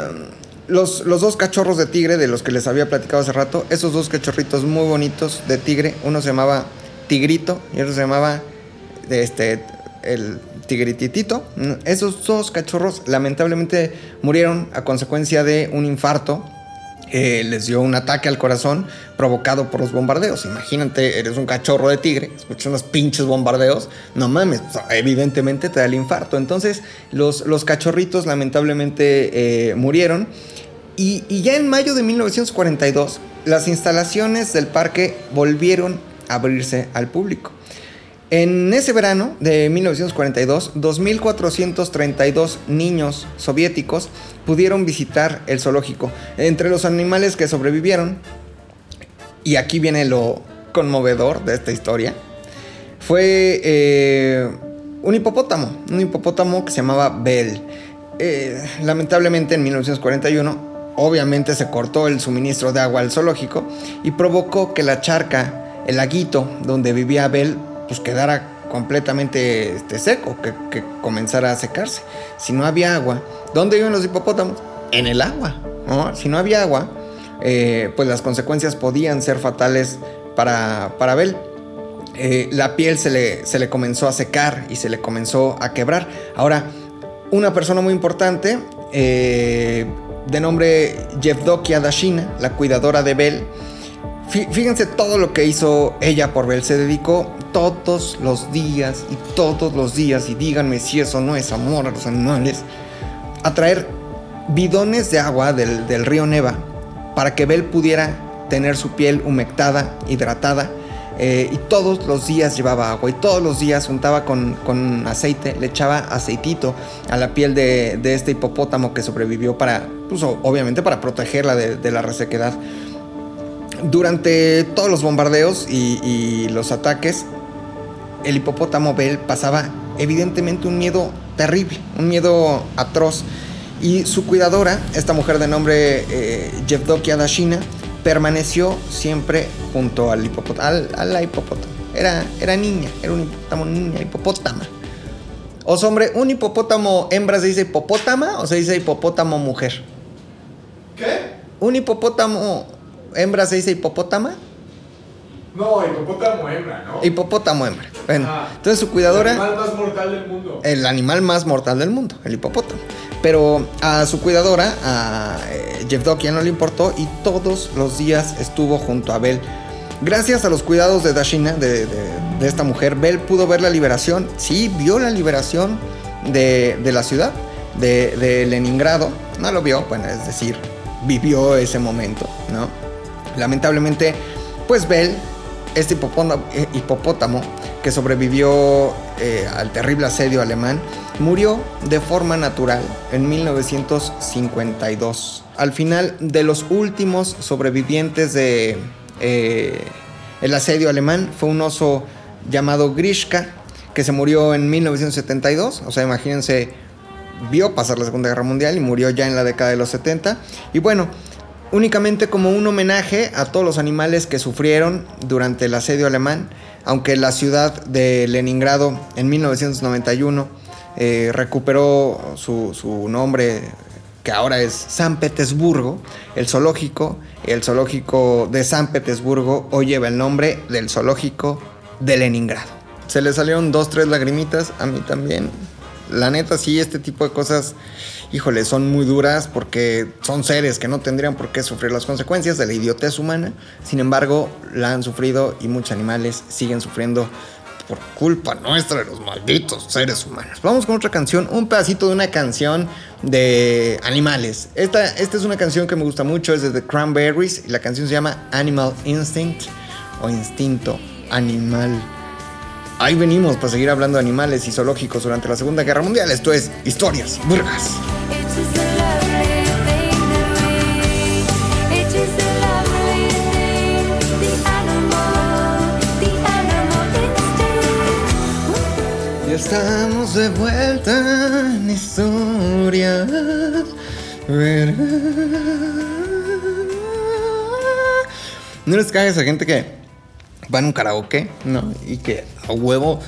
los, los dos cachorros de tigre de los que les había platicado hace rato, esos dos cachorritos muy bonitos de tigre, uno se llamaba Tigrito y otro se llamaba este, el Tigrititito. Esos dos cachorros lamentablemente murieron a consecuencia de un infarto. Eh, les dio un ataque al corazón provocado por los bombardeos. Imagínate, eres un cachorro de tigre, escuchas unos pinches bombardeos, no mames, evidentemente te da el infarto. Entonces, los, los cachorritos lamentablemente eh, murieron. Y, y ya en mayo de 1942, las instalaciones del parque volvieron abrirse al público. En ese verano de 1942, 2.432 niños soviéticos pudieron visitar el zoológico. Entre los animales que sobrevivieron, y aquí viene lo conmovedor de esta historia, fue eh, un hipopótamo, un hipopótamo que se llamaba Bell. Eh, lamentablemente en 1941 obviamente se cortó el suministro de agua al zoológico y provocó que la charca, el laguito donde vivía Bell, pues quedara completamente este, seco, que, comenzara a secarse. Si no había agua, ¿dónde viven los hipopótamos? En el agua. ¿no? Si no había agua, eh, pues las consecuencias podían ser fatales para, para Bell. Eh, la piel se le, se le comenzó a secar y se le comenzó a quebrar. Ahora, una persona muy importante, eh, de nombre Yevdokia Dashina, la cuidadora de Bell, fí- fíjense todo lo que hizo ella por Bell. Se dedicó todos los días y todos los días, y díganme si eso no es amor a los animales, a traer bidones de agua del, río Neva para que Bell pudiera tener su piel humectada, hidratada. eh, y todos los días llevaba agua y todos los días juntaba con, aceite, le echaba aceitito a la piel de, este hipopótamo que sobrevivió para, pues, obviamente para protegerla de, de la resequedad. Durante todos los bombardeos y, y los ataques, el hipopótamo Bell pasaba evidentemente un miedo terrible, un miedo atroz. Y su cuidadora, esta mujer de nombre eh, Yevdokia Dashina, permaneció siempre junto al hipopótamo, al, a la hipopótamo. Era, era niña, era un hipopótamo niña, hipopótama. Os hombre, ¿un hipopótamo hembra se dice hipopótama o se dice hipopótamo mujer? ¿Qué? ¿Un hipopótamo hembra se dice hipopótama? No, hipopótamo hembra, ¿no? Hipopótamo hembra. Bueno, Ah. entonces su cuidadora... El animal más mortal del mundo. el animal más mortal del mundo, el hipopótamo. Pero a su cuidadora, a eh, Yevdokia, no le importó y todos los días estuvo junto a Bell. Gracias a los cuidados de Dashina, de, de- de esta mujer, Bell pudo ver la liberación, sí, vio la liberación de, de la ciudad, de Leningrado. No lo vio, bueno, es decir, vivió ese momento, ¿no? Lamentablemente, pues Bell, este hipopótamo, eh, hipopótamo que sobrevivió eh, al terrible asedio alemán, murió de forma natural en 1952. Al final de los últimos sobrevivientes de eh, el asedio alemán fue un oso llamado Grishka que se murió en 1972. O sea, imagínense vio pasar la Segunda Guerra Mundial y murió ya en la década de los 70. Y bueno, únicamente como un homenaje a todos los animales que sufrieron durante el asedio alemán, aunque la ciudad de Leningrado en 1991 eh, recuperó su, su nombre que ahora es San Petersburgo, el zoológico, el zoológico de San Petersburgo hoy lleva el nombre del zoológico de Leningrado. Se le salieron dos, tres lagrimitas, a mí también. La neta, sí, este tipo de cosas, híjole, son muy duras porque son seres que no tendrían por qué sufrir las consecuencias de la idiotez humana. Sin embargo, la han sufrido y muchos animales siguen sufriendo por culpa nuestra de los malditos seres humanos. Vamos con otra canción, un pedacito de una canción de animales. Esta, esta es una canción que me gusta mucho, es de The Cranberries y la canción se llama Animal Instinct o Instinto Animal. Ahí venimos para seguir hablando de animales y zoológicos durante la Segunda Guerra Mundial. Esto es Historias Burgas. It is a lovely thing that we. It is a lovely thing. The animal, the animal instinct. Y estamos de vuelta en Historias Burgas. No les caga esa gente que va en un karaoke, ¿no? Y que a huevo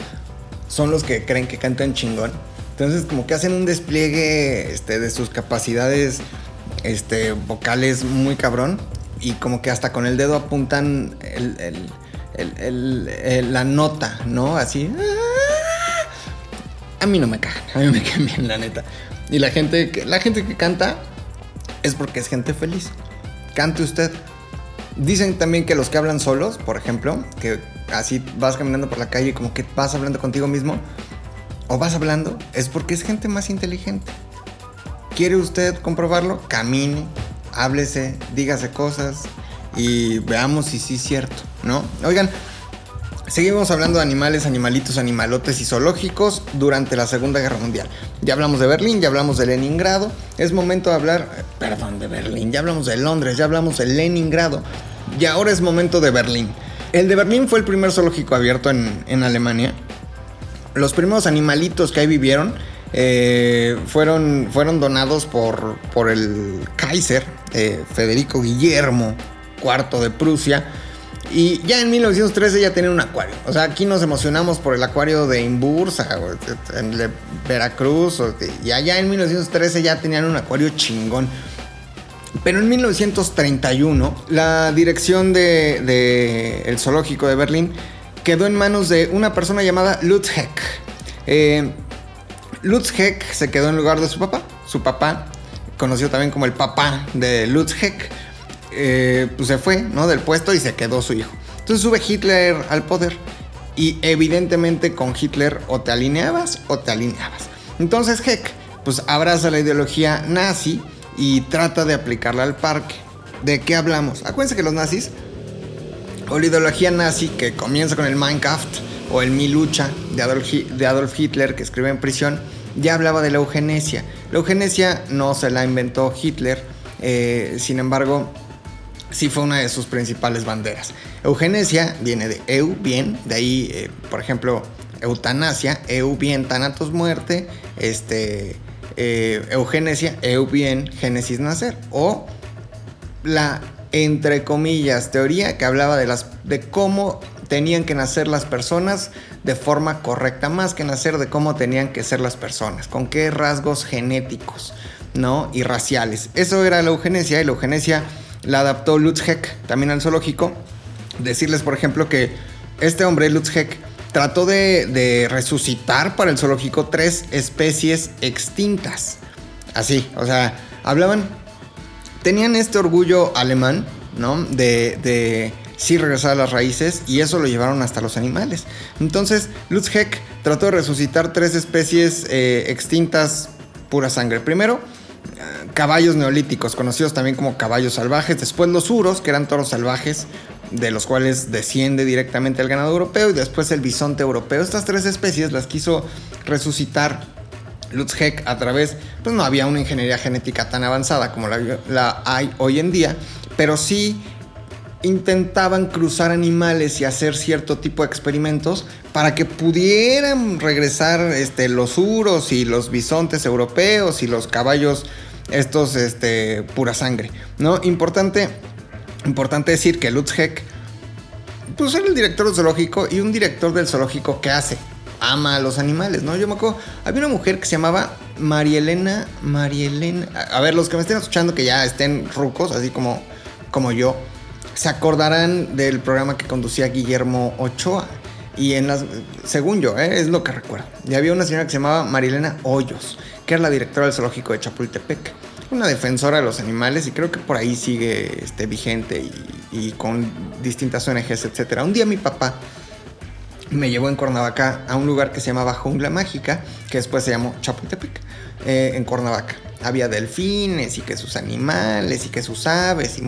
son los que creen que cantan chingón. Entonces como que hacen un despliegue este, de sus capacidades este, vocales muy cabrón. Y como que hasta con el dedo apuntan el- el- el- el- el- la nota, ¿no? Así. A mí no me cagan, a mí me caen bien, la neta. Y la gente, que- la gente que canta es porque es gente feliz. Cante usted. Dicen también que los que hablan solos, por ejemplo, que así vas caminando por la calle y como que vas hablando contigo mismo, o vas hablando, es porque es gente más inteligente. ¿Quiere usted comprobarlo? Camine, háblese, dígase cosas y veamos si sí es cierto, ¿no? Oigan, seguimos hablando de animales, animalitos, animalotes y zoológicos durante la Segunda Guerra Mundial. Ya hablamos de Berlín, ya hablamos de Leningrado. Es momento de hablar, eh, perdón, de Berlín. Ya hablamos de Londres, ya hablamos de Leningrado. Y ahora es momento de Berlín. El de Berlín fue el primer zoológico abierto en, Alemania los primeros animalitos que ahí vivieron eh, fueron, fueron donados por, por el Kaiser eh, Federico Guillermo IV de Prusia. Y ya en 1913 ya tenía un acuario. O sea, aquí nos emocionamos por el acuario de Imbursa, en Veracruz. y allá en 1913 ya tenían un acuario chingón. Pero en 1931, la dirección del de, el zoológico de Berlín quedó en manos de una persona llamada Lutz Heck. Eh, Lutz Heck se quedó en lugar de su papá. Su papá, conocido también como el papá de Lutz Heck, eh, pues se fue ¿no? del puesto y se quedó su hijo. Entonces sube Hitler al poder. Y evidentemente con Hitler o te alineabas o te alineabas. Entonces Heck pues abraza la ideología nazi y trata de aplicarla al parque. ¿De qué hablamos? Acuérdense que los nazis o la ideología nazi que comienza con el Minecraft o el Mi Lucha de Adolf, de Adolf Hitler que escribe en prisión, ya hablaba de la eugenesia. La eugenesia no se la inventó Hitler, eh, sin embargo, sí fue una de sus principales banderas. Eugenesia viene de eu, bien, de ahí, eh, por ejemplo, eutanasia, eu, bien, thanatos, muerte, este, eh, eugenesia, eu, bien, génesis, nacer. O la, entre comillas, teoría que hablaba de, las, de cómo tenían que nacer las personas de forma correcta, más que nacer de cómo tenían que ser las personas, con qué rasgos genéticos, ¿no? Y raciales. Eso era la eugenesia y la eugenesia la adaptó Lutz Heck también al zoológico. Decirles, por ejemplo, que este hombre, Lutz Heck, trató de, de resucitar para el zoológico tres especies extintas. Así, o sea, hablaban tenían este orgullo alemán, ¿no? De, de sí regresar a las raíces y eso lo llevaron hasta los animales. Entonces, Lutz Heck trató de resucitar tres especies eh, extintas pura sangre. Primero, caballos neolíticos, conocidos también como caballos salvajes. Después los uros, que eran toros salvajes, de los cuales desciende directamente el ganado europeo. Y después el bisonte europeo. Estas tres especies las quiso resucitar Lutz Heck a través, pues no había una ingeniería genética tan avanzada como la, la hay hoy en día, pero sí intentaban cruzar animales y hacer cierto tipo de experimentos para que pudieran regresar este, los uros y los bisontes europeos y los caballos estos este, pura sangre, ¿no? Importante, importante decir que Lutz Heck pues era el director del zoológico y un director del zoológico que hace ama a los animales, ¿no? Yo me acuerdo, había una mujer que se llamaba Marielena, Marielena, a ver, los que me estén escuchando que ya estén rucos, así como, como yo, se acordarán del programa que conducía Guillermo Ochoa. Y en las, según yo, ¿eh? es lo que recuerdo. Y había una señora que se llamaba Marilena Hoyos, que era la directora del zoológico de Chapultepec. Una defensora de los animales y creo que por ahí sigue este, vigente y, con distintas ONGs, etc. Un día mi papá me llevó en Cuernavaca a un lugar que se llamaba Jungla Mágica, que después se llamó Chapultepec, eh, en Cuernavaca. Había delfines y que sus animales y que sus aves y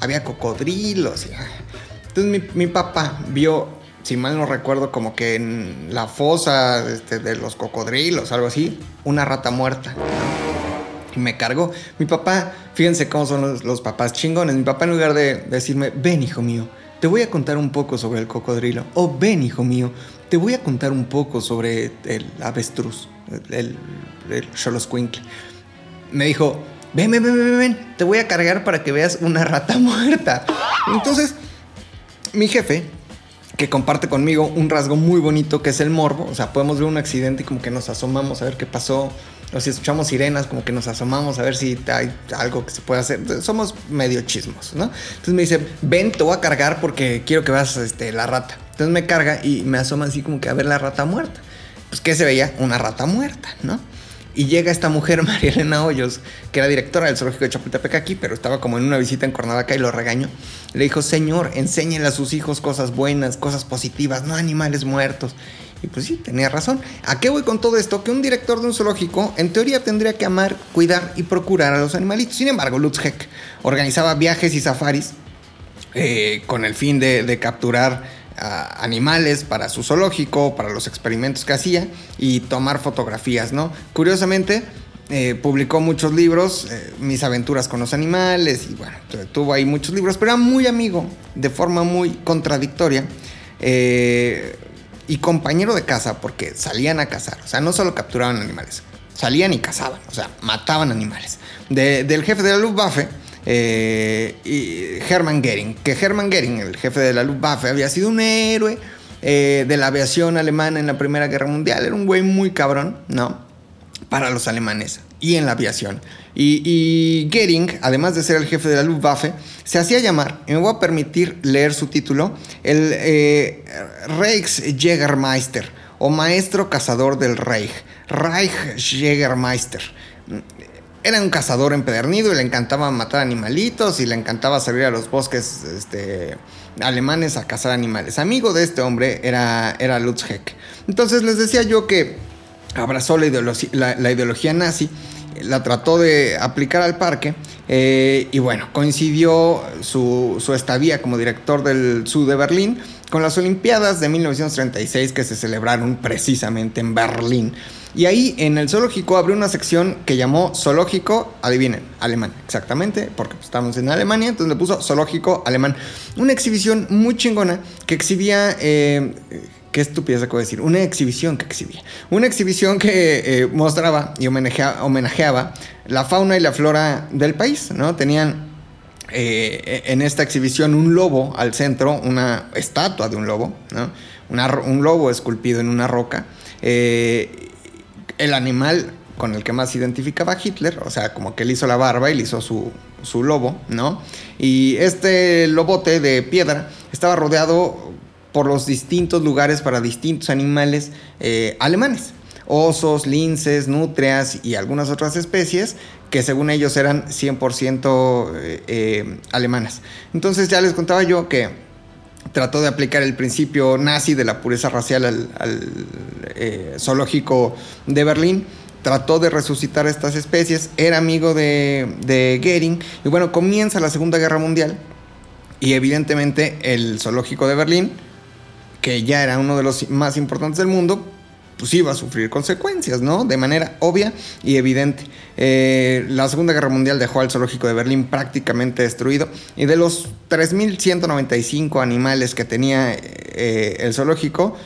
había cocodrilos. Entonces mi, mi papá vio, si mal no recuerdo, como que en la fosa este, de los cocodrilos, algo así, una rata muerta. Y me cargó. Mi papá, fíjense cómo son los, papás chingones. Mi papá en lugar de decirme, ven hijo mío, te voy a contar un poco sobre el cocodrilo. O ven hijo mío, te voy a contar un poco sobre el avestruz, el, el xoloscuincle. Me dijo, ven, ven, ven, ven, te voy a cargar para que veas una rata muerta. Entonces, mi jefe, que comparte conmigo un rasgo muy bonito que es el morbo, o sea, podemos ver un accidente y como que nos asomamos a ver qué pasó, o si escuchamos sirenas, como que nos asomamos a ver si hay algo que se puede hacer. Somos medio chismos, ¿no? Entonces me dice, ven, te voy a cargar porque quiero que veas este, la rata. Entonces me carga y me asoma así como que a ver la rata muerta. Pues, ¿qué se veía? Una rata muerta, ¿no? Y llega esta mujer, María Elena Hoyos, que era directora del zoológico de Chapultepec aquí, pero estaba como en una visita en Cuernavaca y lo regañó. Le dijo, señor, enséñele a sus hijos cosas buenas, cosas positivas, no animales muertos. Y pues sí, tenía razón. ¿A qué voy con todo esto? Que un director de un zoológico, en teoría, tendría que amar, cuidar y procurar a los animalitos. Sin embargo, Lutz Heck organizaba viajes y safaris eh, con el fin de capturar animales para su zoológico, para los experimentos que hacía y tomar fotografías, ¿no? Curiosamente, eh, publicó muchos libros, eh, Mis aventuras con los animales, y bueno, tu- tuvo ahí muchos libros, pero era muy amigo, de forma muy contradictoria, eh, y compañero de caza, porque salían a cazar, o sea, no solo capturaban animales, salían y cazaban, o sea, mataban animales. De- del jefe de la Luftwaffe, eh, y Hermann Goering, que Hermann Goering, el jefe de la Luftwaffe, había sido un héroe eh, de la aviación alemana en la Primera Guerra Mundial, era un güey muy cabrón, ¿no? Para los alemanes y en la aviación. Y, y además de ser el jefe de la Luftwaffe, se hacía llamar, y me voy a permitir leer su título, el eh, Reichsjägermeister, o Maestro Cazador del Reich, Reichsjägermeister. Era un cazador empedernido y le encantaba matar animalitos y le encantaba salir a los bosques este, alemanes a cazar animales. Amigo de este hombre era, era Lutz Heck. Entonces les decía yo que abrazó la ideología, nazi, la trató de aplicar al parque eh, y bueno, coincidió su, su estadía como director del Zoo de Berlín con las Olimpiadas de 1936 que se celebraron precisamente en Berlín. Y ahí en el zoológico abrió una sección que llamó Zoológico, adivinen, alemán, exactamente, porque pues, estamos en Alemania, entonces le puso Zoológico alemán. Una exhibición muy chingona que exhibía... eh, Qué estupidez acabo de decir. Una exhibición que exhibía. Una exhibición que eh, mostraba y homenajea- homenajeaba la fauna y la flora del país, ¿no? Tenían eh, en esta exhibición un lobo al centro, una estatua de un lobo, ¿no? Un lobo esculpido en una roca. Eh, el animal con el que más identificaba Hitler, o sea, como que él hizo la barba y le hizo su, su lobo, ¿no? Y este lobote de piedra estaba rodeado por los distintos lugares para distintos animales eh, alemanes. Osos, linces, nutrias y algunas otras especies que según ellos eran 100% eh, eh, alemanas. Entonces ya les contaba yo que trató de aplicar el principio nazi de la pureza racial al, eh, zoológico de Berlín. Trató de resucitar estas especies, era amigo de, de Goering y bueno, comienza la Segunda Guerra Mundial y evidentemente el zoológico de Berlín, que ya era uno de los más importantes del mundo, pues iba a sufrir consecuencias, ¿no? De manera obvia y evidente. Eh, la Segunda Guerra Mundial dejó al zoológico de Berlín prácticamente destruido y de los 3.195 animales que tenía eh, el zoológico,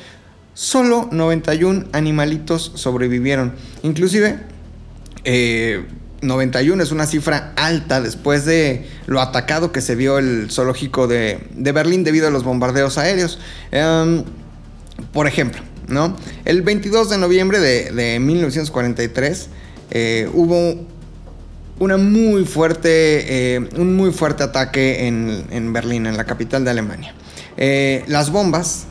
solo 91 animalitos sobrevivieron. Inclusive, eh, 91 es una cifra alta después de lo atacado que se vio el zoológico de, Berlín debido a los bombardeos aéreos. Em, por ejemplo, ¿no? El 22 de noviembre de, de 1943 eh, hubo una muy fuerte, eh, un muy fuerte ataque en, Berlín, en la capital de Alemania. Eh, las bombas,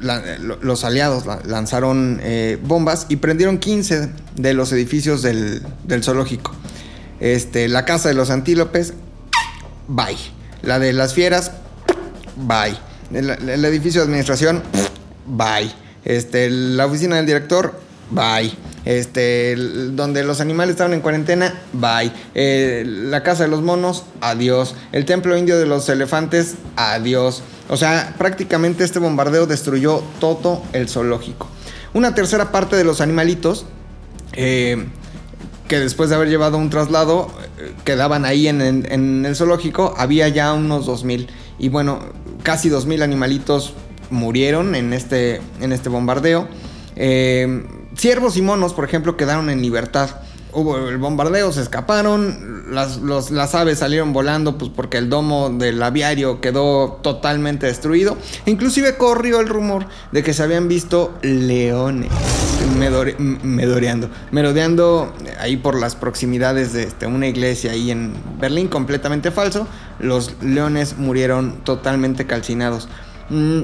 los aliados la- lanzaron bombas y prendieron 15 de los edificios del, del zoológico. Este, la casa de los antílopes, bye. La de las fieras, bye. El, el edificio de administración, bye. Este, la oficina del director, bye. Este, donde los animales estaban en cuarentena, bye. Eh, la casa de los monos, adiós. El templo indio de los elefantes, adiós. O sea, prácticamente este bombardeo destruyó todo el zoológico. Una tercera parte de los animalitos eh, que después de haber llevado un traslado eh, quedaban ahí en, en- en el zoológico, había ya unos 2000 y bueno, casi 2000 animalitos murieron en este, en este bombardeo. Eh, ciervos y monos, por ejemplo, quedaron en libertad. Hubo el bombardeo, se escaparon, las, los- las aves salieron volando pues porque el domo del aviario quedó totalmente destruido. Inclusive corrió el rumor de que se habían visto leones medore- medoreando, merodeando ahí por las proximidades de este, una iglesia ahí en Berlín, completamente falso. Los leones murieron totalmente calcinados. Mm,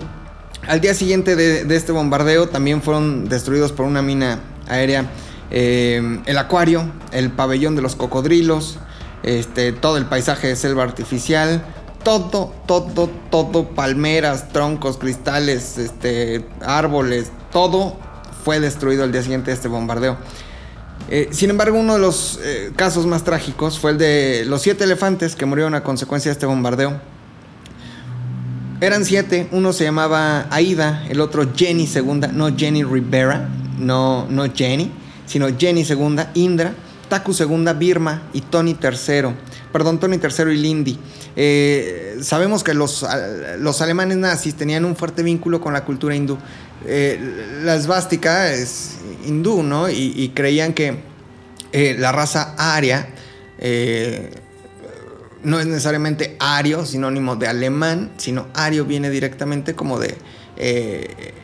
al día siguiente de, este bombardeo también fueron destruidos por una mina aérea eh, el acuario, el pabellón de los cocodrilos, este, todo el paisaje de selva artificial, todo, todo, todo, palmeras, troncos, cristales, este, árboles, todo fue destruido al día siguiente de este bombardeo. Eh, sin embargo, uno de los eh, casos más trágicos fue el de los siete elefantes que murieron a consecuencia de este bombardeo. Eran siete, uno se llamaba Aida, el otro Jenny segunda, no Jenny Rivera, no, no Jenny, sino Jenny segunda, Indra, Taku segunda, Birma y Tony tercero. Perdón, Tony tercero y Lindy. Eh, sabemos que los, los alemanes nazis tenían un fuerte vínculo con la cultura hindú. Eh, la esvástica es hindú, ¿no? Y, y creían que eh, la raza aria eh, no es necesariamente ario, sinónimo de alemán, sino ario viene directamente como de eh,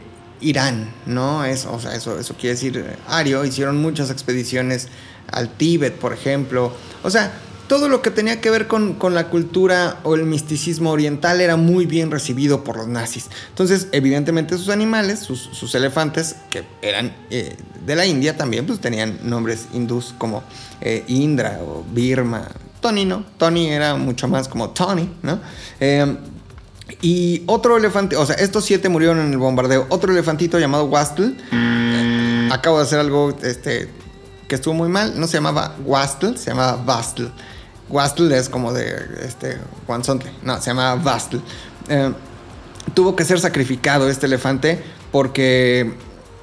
Irán, ¿no? Es, o sea, eso, eso quiere decir ario. Hicieron muchas expediciones al Tíbet, por ejemplo. O sea, todo lo que tenía que ver con, con la cultura o el misticismo oriental era muy bien recibido por los nazis. Entonces, evidentemente sus animales, sus, sus elefantes, que eran eh, de la India también, pues tenían nombres hindús como eh, Indra o Birma. Tony, ¿no? Tony era mucho más como Tony, ¿no? Eh, y otro elefante, o sea, estos siete murieron en el bombardeo. Otro elefantito llamado Wastl. eh, acabo de hacer algo este, que estuvo muy mal. No se llamaba Wastl, se llamaba Bastl. Wastl es como de este, Guanzontle. No, se llamaba Bastl. Eh, tuvo que ser sacrificado este elefante porque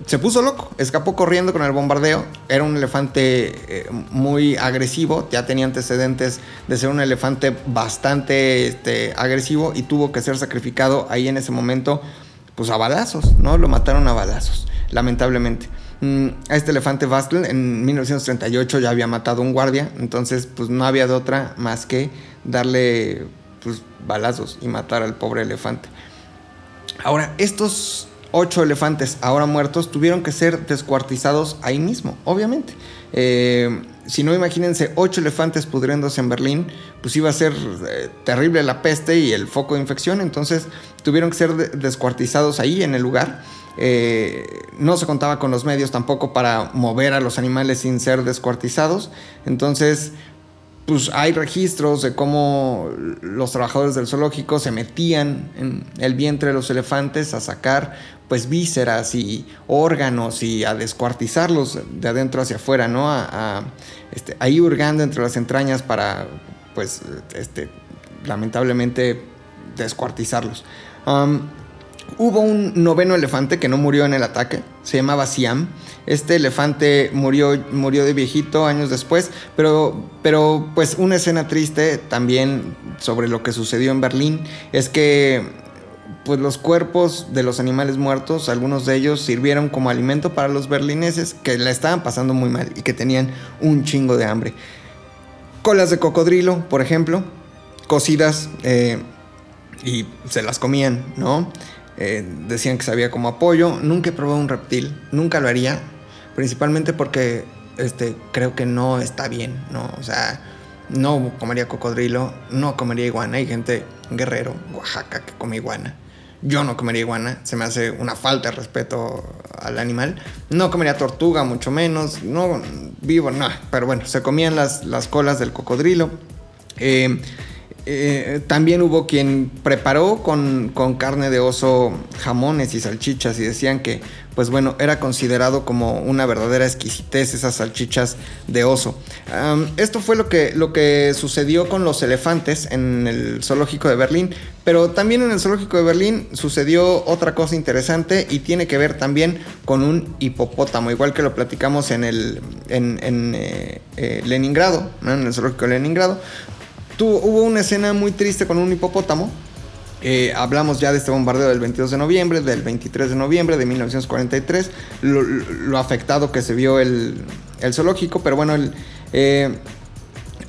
se puso loco, escapó corriendo con el bombardeo. Era un elefante eh, muy agresivo, ya tenía antecedentes de ser un elefante bastante este, agresivo y tuvo que ser sacrificado ahí en ese momento, pues a balazos, ¿no? Lo mataron a balazos, lamentablemente. Mm, a este elefante Bastel en 1938 ya había matado a un guardia, entonces pues no había de otra más que darle pues, balazos y matar al pobre elefante. Ahora, estos ocho elefantes ahora muertos tuvieron que ser descuartizados ahí mismo, obviamente. Eh, si no, imagínense ocho elefantes pudriéndose en Berlín, pues iba a ser eh, terrible la peste y el foco de infección, entonces tuvieron que ser de- descuartizados ahí en el lugar. Eh, no se contaba con los medios tampoco para mover a los animales sin ser descuartizados, entonces pues hay registros de cómo los trabajadores del zoológico se metían en el vientre de los elefantes a sacar pues vísceras y órganos y a descuartizarlos de adentro hacia afuera, ¿no? Este, ahí hurgando entre las entrañas para pues este, lamentablemente descuartizarlos. Hubo un noveno elefante que no murió en el ataque, se llamaba Siam. Este elefante murió, murió de viejito años después, pero, pero pues una escena triste también sobre lo que sucedió en Berlín es que pues los cuerpos de los animales muertos, algunos de ellos sirvieron como alimento para los berlineses que la estaban pasando muy mal y que tenían un chingo de hambre. Colas de cocodrilo, por ejemplo, cocidas eh, y se las comían, ¿no? Eh, decían que sabía como apoyo. Nunca he probado un reptil, nunca lo haría, principalmente porque este, creo que no está bien, ¿no? O sea, no comería cocodrilo, no comería iguana. Hay gente guerrero, Oaxaca, que come iguana. Yo no comería iguana, se me hace una falta de respeto al animal. No comería tortuga, mucho menos. No, vivo, no. Pero bueno, se comían las, las colas del cocodrilo. Eh, eh, también hubo quien preparó con, con carne de oso jamones y salchichas y decían que, pues bueno, era considerado como una verdadera exquisitez esas salchichas de oso. Esto fue lo que, lo que sucedió con los elefantes en el zoológico de Berlín, pero también en el zoológico de Berlín sucedió otra cosa interesante y tiene que ver también con un hipopótamo, igual que lo platicamos en, el, en, en eh, eh, Leningrado, en el zoológico de Leningrado. Tuvo, hubo una escena muy triste con un hipopótamo. Eh, hablamos ya de este bombardeo del 22 de noviembre, del 23 de noviembre de 1943, lo, afectado que se vio el, el zoológico, pero bueno, eh,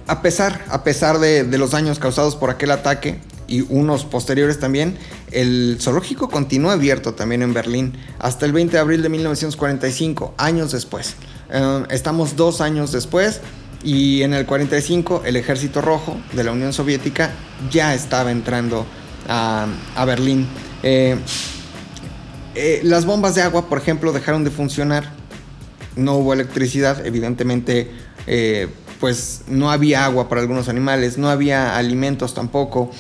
a pesar, a pesar de, los daños causados por aquel ataque y unos posteriores también, el zoológico continuó abierto también en Berlín hasta el 20 de abril de 1945, años después. Eh, estamos dos años después. Y en el 45 el ejército rojo de la Unión Soviética ya estaba entrando a, Berlín. Eh, eh, las bombas de agua, por ejemplo, dejaron de funcionar. No hubo electricidad, evidentemente, eh, pues no había agua para algunos animales, no había alimentos tampoco.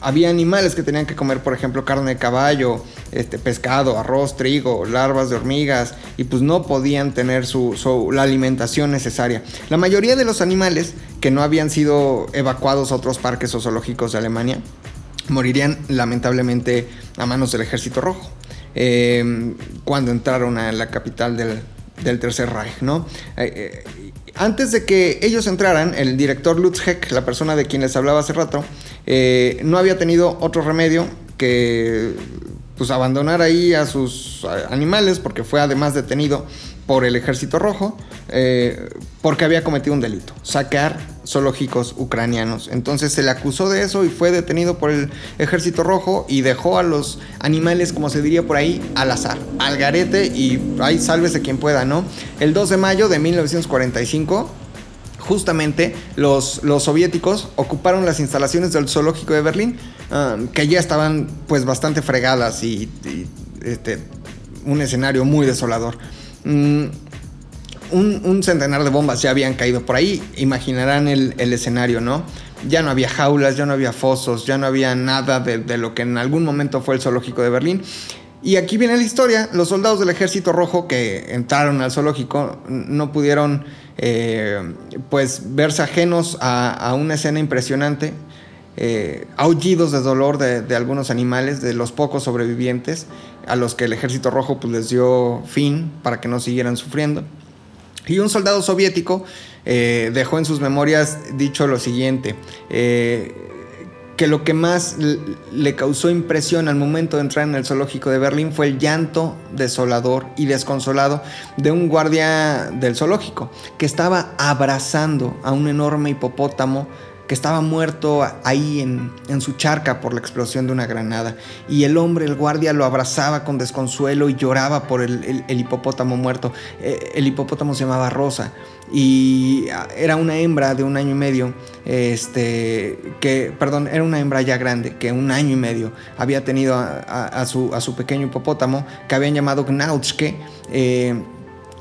había animales que tenían que comer, por ejemplo, carne de caballo, este, pescado, arroz, trigo, larvas de hormigas, y pues no podían tener su, la alimentación necesaria. La mayoría de los animales que no habían sido evacuados a otros parques o zoológicos de Alemania morirían lamentablemente a manos del ejército rojo. Eh, cuando entraron a la capital del, del Tercer Reich, ¿no? Eh, eh, antes de que ellos entraran, el director Lutz Heck, la persona de quien les hablaba hace rato, eh, no había tenido otro remedio que pues abandonar ahí a sus animales porque fue además detenido por el ejército rojo eh, porque había cometido un delito, saquear zoológicos ucranianos. Entonces se le acusó de eso y fue detenido por el ejército rojo y dejó a los animales, como se diría por ahí, al azar, al garete y ahí sálvese quien pueda, ¿no? El 2 de mayo de 1945 justamente los, los, soviéticos ocuparon las instalaciones del zoológico de Berlín, um, que ya estaban pues bastante fregadas y, y este, un escenario muy desolador. Um, un, centenar de bombas ya habían caído por ahí, imaginarán el, el, escenario, ¿no? Ya no había jaulas, ya no había fosos, ya no había nada de lo que en algún momento fue el zoológico de Berlín. Y aquí viene la historia, los soldados del ejército rojo que entraron al zoológico no pudieron eh, pues verse ajenos a, una escena impresionante. eh, aullidos de dolor de, de algunos animales, de los pocos sobrevivientes, a los que el ejército rojo pues, les dio fin para que no siguieran sufriendo. Y un soldado soviético eh, dejó en sus memorias dicho lo siguiente, eh, que lo que más le causó impresión al momento de entrar en el zoológico de Berlín fue el llanto desolador y desconsolado de un guardia del zoológico que estaba abrazando a un enorme hipopótamo que estaba muerto ahí en, en su charca por la explosión de una granada. Y el hombre, el guardia, lo abrazaba con desconsuelo y lloraba por el, el- hipopótamo muerto. Eh, el hipopótamo se llamaba Rosa y ah, era una hembra de un año y medio, este, que, perdón, era una hembra ya grande, que un año y medio había tenido a, su, a su pequeño hipopótamo, que habían llamado Gnautschke. eh,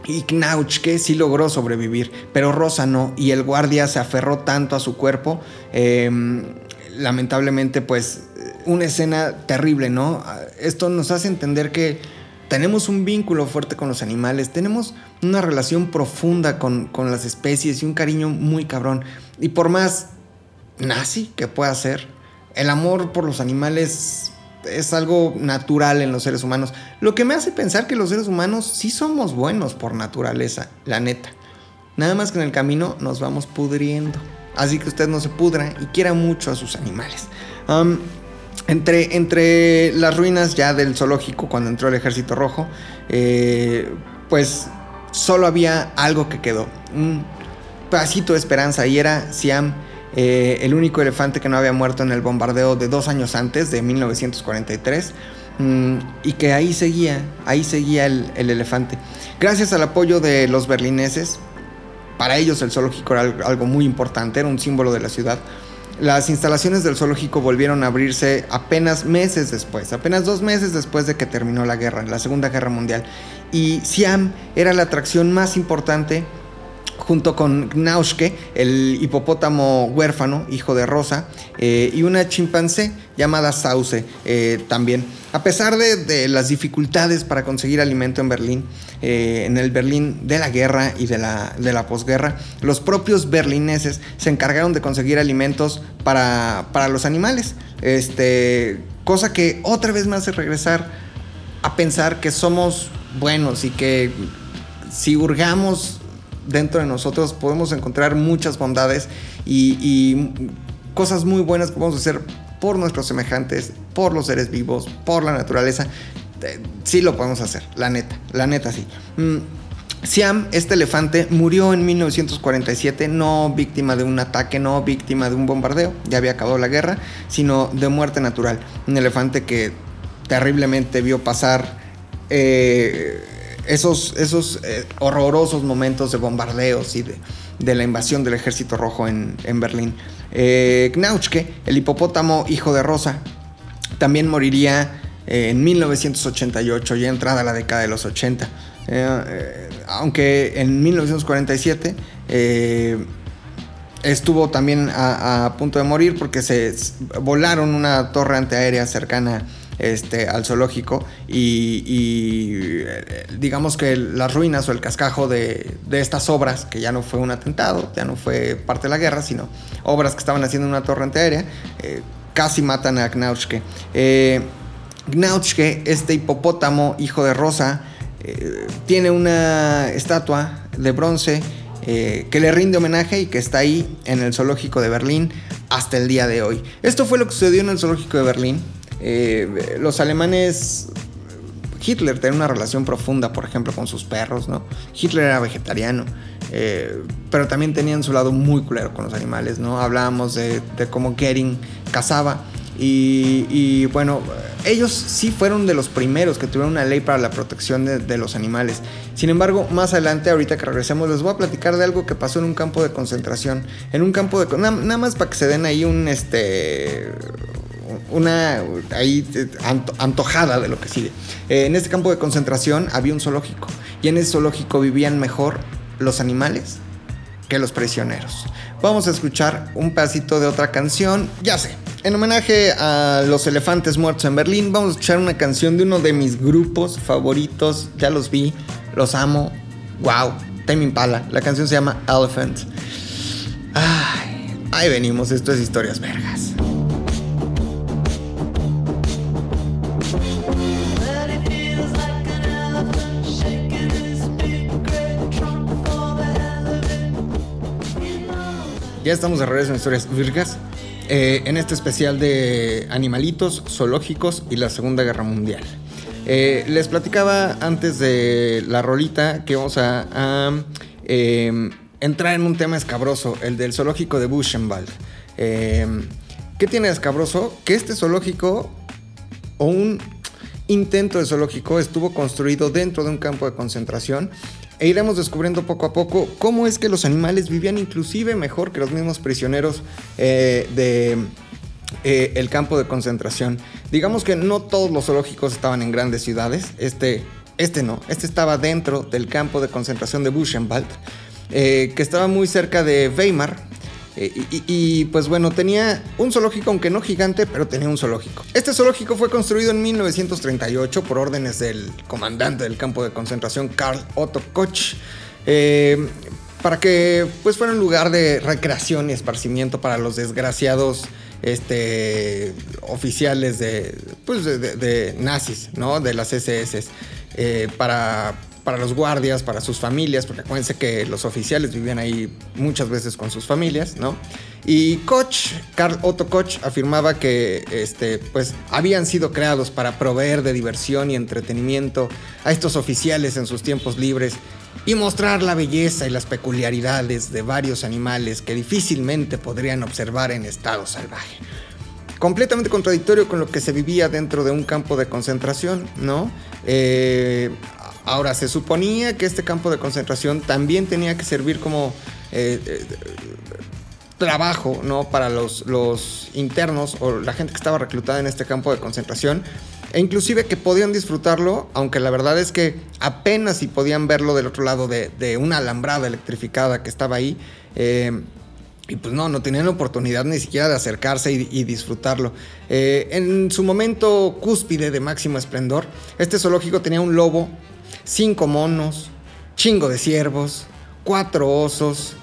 Knauchke sí logró sobrevivir, pero Rosa no. Y el guardia se aferró tanto a su cuerpo. eh, lamentablemente, pues, una escena terrible, ¿no? Esto nos hace entender que tenemos un vínculo fuerte con los animales, tenemos una relación profunda con, con las especies y un cariño muy cabrón. Y por más nazi que pueda ser, el amor por los animales es algo natural en los seres humanos. Lo que me hace pensar que los seres humanos sí somos buenos por naturaleza, la neta. Nada más que en el camino nos vamos pudriendo. Así que usted no se pudra y quiera mucho a sus animales. Entre, entre las ruinas ya del zoológico, cuando entró el ejército rojo, eh, pues solo había algo que quedó. Un pedacito de esperanza y era Siam, eh, el único elefante que no había muerto en el bombardeo de dos años antes, de 1943. mm, y que ahí seguía, ahí seguía el, el elefante. Gracias al apoyo de los berlineses, para ellos el zoológico era al- algo muy importante, era un símbolo de la ciudad. Las instalaciones del zoológico volvieron a abrirse apenas meses después, apenas dos meses después de que terminó la guerra, la Segunda Guerra Mundial. Y Siam era la atracción más importante junto con Gnauschke, el hipopótamo huérfano, hijo de Rosa, eh, y una chimpancé llamada Sauce eh, también. A pesar de, las dificultades para conseguir alimento en Berlín, eh, en el Berlín de la guerra y de la, de la posguerra, los propios berlineses se encargaron de conseguir alimentos para, para los animales. Este, cosa que otra vez me hace regresar a pensar que somos buenos y que si hurgamos dentro de nosotros podemos encontrar muchas bondades y, cosas muy buenas que podemos hacer por nuestros semejantes, por los seres vivos, por la naturaleza. Eh, Sí lo podemos hacer, la neta, la neta sí. Mm, Siam, este elefante, murió en 1947, no víctima de un ataque, no víctima de un bombardeo, ya había acabado la guerra, sino de muerte natural. Un elefante que terriblemente vio pasar eh, esos, esos eh, horrorosos momentos de bombardeos y de, la invasión del ejército rojo en, en Berlín. Eh, el hipopótamo hijo de Rosa, también moriría eh, en 1988, ya entrada la década de los 80. Eh, aunque en 1947 eh, estuvo también a, a punto de morir porque se volaron una torre antiaérea cercana este, al zoológico y, eh, digamos que las ruinas o el cascajo de, estas obras, que ya no fue un atentado, ya no fue parte de la guerra, sino obras que estaban haciendo en una torre antiaérea, eh, casi matan a Gnauschke. Eh, este hipopótamo, hijo de Rosa, eh, tiene una estatua de bronce que le rinde homenaje y que está ahí en el zoológico de Berlín hasta el día de hoy. Esto fue lo que sucedió en el zoológico de Berlín. Eh, los alemanes Hitler tenía una relación profunda, por ejemplo, con sus perros, ¿no? Hitler era vegetariano, eh, pero también tenían su lado muy culero con los animales, ¿no? Hablábamos de, cómo Goering cazaba y, y, bueno, ellos sí fueron de los primeros que tuvieron una ley para la protección de, los animales. Sin embargo, más adelante, ahorita que regresemos, les voy a platicar de algo que pasó en un campo de concentración. En un campo de... Nada más para que se den ahí un, este una ahí eh, anto- antojada de lo que sigue. Eh, en este campo de concentración había un zoológico y en ese zoológico vivían mejor los animales que los prisioneros. Vamos a escuchar un pedacito de otra canción, ya sé, en homenaje a los elefantes muertos en Berlín, vamos a escuchar una canción de uno de mis grupos favoritos, ya los vi, los amo, wow, Tame Impala, la canción se llama Elephant. Ay, ahí venimos, esto es Historias Vergas. Ya estamos de regreso en Historias Virgas. eh, en este especial de animalitos, zoológicos y la Segunda Guerra Mundial. Eh, les platicaba antes de la rolita que vamos a, eh, entrar en un tema escabroso, el del zoológico de Buchenwald. ¿Qué tiene de escabroso? Que este zoológico o un intento de zoológico estuvo construido dentro de un campo de concentración e iremos descubriendo poco a poco cómo es que los animales vivían inclusive mejor que los mismos prisioneros eh, de eh, el campo de concentración. Digamos que no todos los zoológicos estaban en grandes ciudades, este, este no, este estaba dentro del campo de concentración de Buchenwald, eh, que estaba muy cerca de Weimar, eh, y, pues bueno, tenía un zoológico, aunque no gigante, pero tenía un zoológico. Este zoológico fue construido en 1938 por órdenes del comandante del campo de concentración, Karl Otto Koch, eh, para que pues fuera un lugar de recreación y esparcimiento para los desgraciados este, oficiales de, pues de nazis, ¿no? De las SS, eh, para, para los guardias, para sus familias, porque acuérdense que los oficiales vivían ahí muchas veces con sus familias, ¿no? Y Koch, Karl Otto Koch, afirmaba que este, pues, habían sido creados para proveer de diversión y entretenimiento a estos oficiales en sus tiempos libres y mostrar la belleza y las peculiaridades de varios animales que difícilmente podrían observar en estado salvaje completamente contradictorio con lo que se vivía dentro de un campo de concentración, ¿no? Eh, ahora, se suponía que este campo de concentración también tenía que servir como eh, eh, trabajo, ¿no? Para los, internos o la gente que estaba reclutada en este campo de concentración. E inclusive que podían disfrutarlo, aunque la verdad es que apenas si podían verlo del otro lado de, una alambrada electrificada que estaba ahí. eh, y pues no, no tenían oportunidad ni siquiera de acercarse y, disfrutarlo. En su momento cúspide de máximo esplendor, este zoológico tenía un lobo, cinco monos, chingo de ciervos, cuatro osos.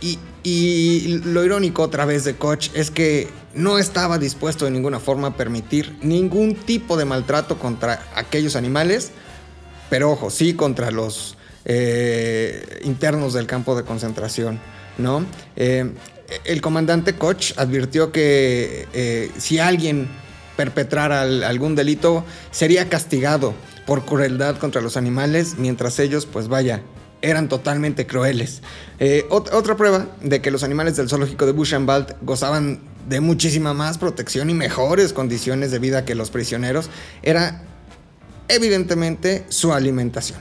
Y, y lo irónico otra vez de Koch es que no estaba dispuesto de ninguna forma a permitir ningún tipo de maltrato contra aquellos animales, pero ojo, sí contra los eh, internos del campo de concentración, ¿no? Eh, el comandante Koch advirtió que eh, si alguien perpetrara al- algún delito, sería castigado por crueldad contra los animales, mientras ellos, pues vaya, eran totalmente crueles. Eh, ot- otra prueba de que los animales del zoológico de Buchenwald gozaban de muchísima más protección y mejores condiciones de vida que los prisioneros era evidentemente su alimentación,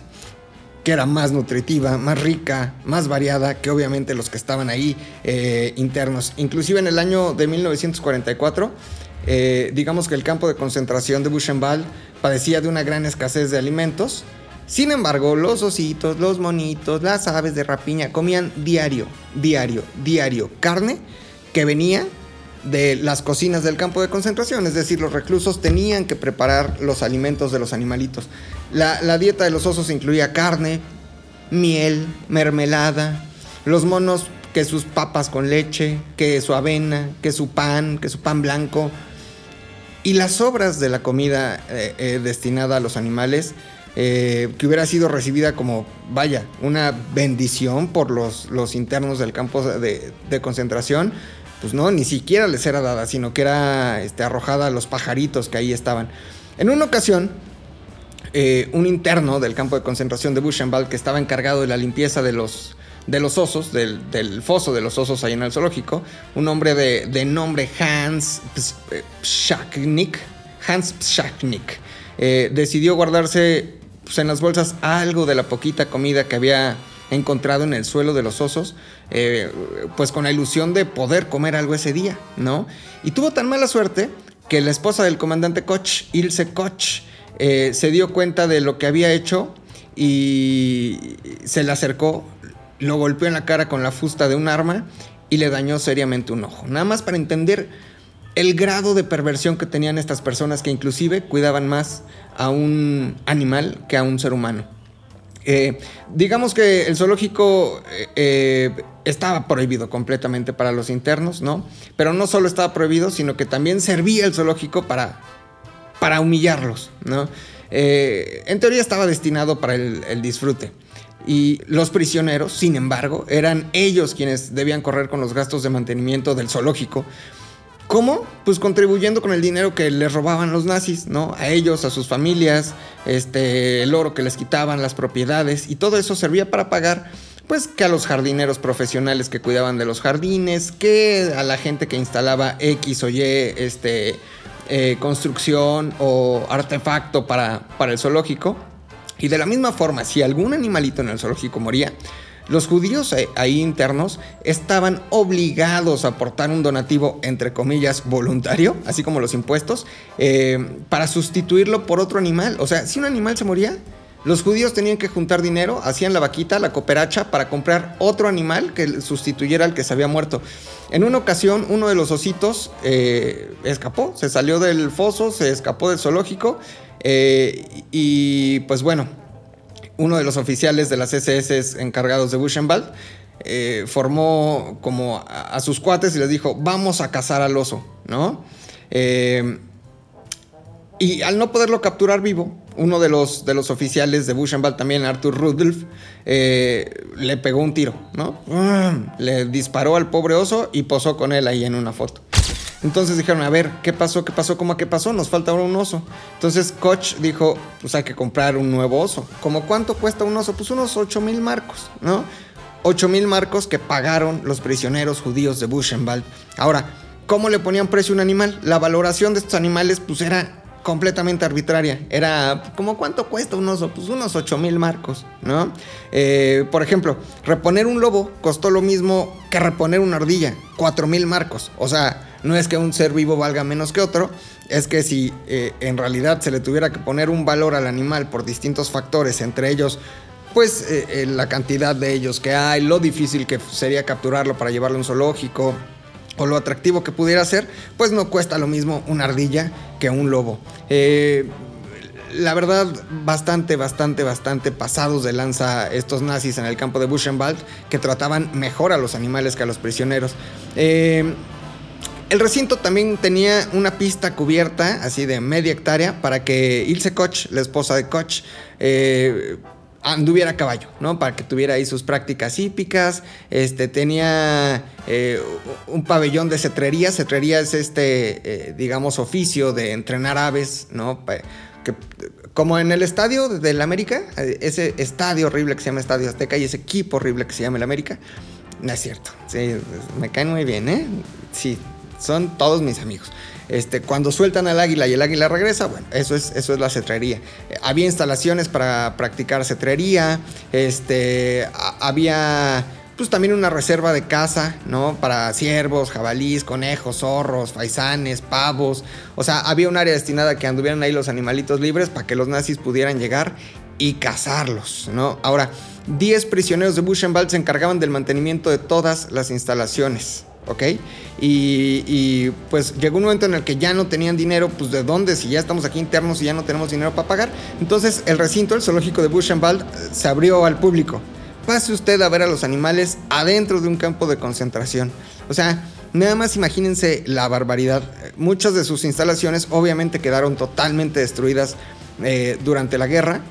que era más nutritiva, más rica, más variada que obviamente los que estaban ahí eh, internos. Inclusive en el año de 1944, eh, digamos que el campo de concentración de Buchenwald padecía de una gran escasez de alimentos. Sin embargo, los ositos, los monitos, las aves de rapiña comían diario, diario, diario carne que venía de las cocinas del campo de concentración, es decir, los reclusos tenían que preparar los alimentos de los animalitos. La, la dieta de los osos incluía carne, miel, mermelada, los monos que sus papas con leche, que su avena, que su pan, que su pan blanco. Y las sobras de la comida eh, eh, destinada a los animales, eh, que hubiera sido recibida como, vaya, una bendición por los, internos del campo de, concentración, pues no, ni siquiera les era dada, sino que era este, arrojada a los pajaritos que ahí estaban. En una ocasión, un interno del campo de concentración de Buchenwald que estaba encargado de la limpieza de los, de los osos, del, del foso de los osos ahí en el zoológico, un hombre de, de nombre Hans Ps- Pschaknik, Hans Pschaknik, eh, decidió guardarse pues, en las bolsas algo de la poquita comida que había encontrado en el suelo de los osos, eh, pues con la ilusión de poder comer algo ese día, ¿no? Y tuvo tan mala suerte que la esposa del comandante Koch, Ilse Koch, eh, se dio cuenta de lo que había hecho y se le acercó, lo golpeó en la cara con la fusta de un arma y le dañó seriamente un ojo. Nada más para entender el grado de perversión que tenían estas personas que inclusive cuidaban más a un animal que a un ser humano. Eh, digamos que el zoológico eh, eh, estaba prohibido completamente para los internos, ¿no? Pero no solo estaba prohibido, sino que también servía el zoológico para, para humillarlos, ¿no? En teoría estaba destinado para el disfrute. Y los prisioneros, sin embargo, eran ellos quienes debían correr con los gastos de mantenimiento del zoológico. ¿Cómo? Pues contribuyendo con el dinero que les robaban los nazis, ¿no? A ellos, a sus familias, este, el oro que les quitaban, las propiedades, y todo eso servía para pagar, pues, que a los jardineros profesionales que cuidaban de los jardines, que a la gente que instalaba X o Y, este, eh, construcción o artefacto para, para el zoológico. Y de la misma forma, si algún animalito en el zoológico moría, los judíos eh, ahí internos estaban obligados a aportar un donativo, entre comillas, voluntario, así como los impuestos, eh, para sustituirlo por otro animal. O sea, si un animal se moría, los judíos tenían que juntar dinero, hacían la vaquita, la cooperacha, para comprar otro animal que sustituyera al que se había muerto. En una ocasión, uno de los ositos eh, escapó, se salió del foso, se escapó del zoológico eh, y pues bueno, uno de los oficiales de las SS encargados de Buchenwald eh, formó como a, sus cuates y les dijo, vamos a cazar al oso, ¿no? Eh, y al no poderlo capturar vivo, uno de los, de los oficiales de Buchenwald, también Arthur Rudolph, eh, le pegó un tiro, ¿no? Le disparó al pobre oso y posó con él ahí en una foto. Entonces dijeron, a ver, ¿qué pasó? ¿Qué pasó? ¿Cómo que pasó? Nos falta ahora un oso. Entonces Koch dijo, pues hay que comprar un nuevo oso. ¿Cómo cuánto cuesta un oso? Pues unos 8 mil marcos, ¿no? 8 mil marcos que pagaron los prisioneros judíos de Buchenwald. Ahora, ¿cómo le ponían precio a un animal? La valoración de estos animales pues era completamente arbitraria. Era como cuánto cuesta un oso, pues unos 8 mil marcos, ¿no? Eh, por ejemplo, reponer un lobo costó lo mismo que reponer una ardilla, 4 mil marcos. O sea, no es que un ser vivo valga menos que otro, es que si eh, en realidad se le tuviera que poner un valor al animal por distintos factores, entre ellos pues eh, la cantidad de ellos que hay, lo difícil que sería capturarlo para llevarlo a un zoológico, lo atractivo que pudiera ser, pues no cuesta lo mismo una ardilla que un lobo. Eh, la verdad, bastante, bastante, bastante pasados de lanza estos nazis en el campo de Buchenwald, que trataban mejor a los animales que a los prisioneros. Eh, el recinto también tenía una pista cubierta, así de media hectárea, para que Ilse Koch, la esposa de Koch, eh, anduviera a caballo, ¿no? Para que tuviera ahí sus prácticas hípicas. Este, tenía eh, un pabellón de cetrería. Cetrería es este, eh, digamos, oficio de entrenar aves, ¿no? Que- como en el estadio del América, eh, ese estadio horrible que se llama Estadio Azteca y ese equipo horrible que se llama el América. No es cierto. Sí, me caen muy bien, ¿eh? Sí, son todos mis amigos. Este, cuando sueltan al águila y el águila regresa, bueno, eso es, eso es la cetrería. Eh, había instalaciones para practicar cetrería, este, había pues también una reserva de caza, ¿no? Para ciervos, jabalís, conejos, zorros, faisanes, pavos. O sea, había un área destinada a que anduvieran ahí los animalitos libres para que los nazis pudieran llegar y cazarlos, ¿no? Ahora, 10 prisioneros de Buchenwald se encargaban del mantenimiento de todas las instalaciones, ¿ok? Y, y, pues llegó un momento en el que ya no tenían dinero, pues de dónde, si ya estamos aquí internos y ya no tenemos dinero para pagar. Entonces el recinto, el zoológico de Buchenwald, eh, se abrió al público. Pase usted a ver a los animales adentro de un campo de concentración. O sea, nada más imagínense la barbaridad. Muchas de sus instalaciones obviamente quedaron totalmente destruidas eh, durante la guerra.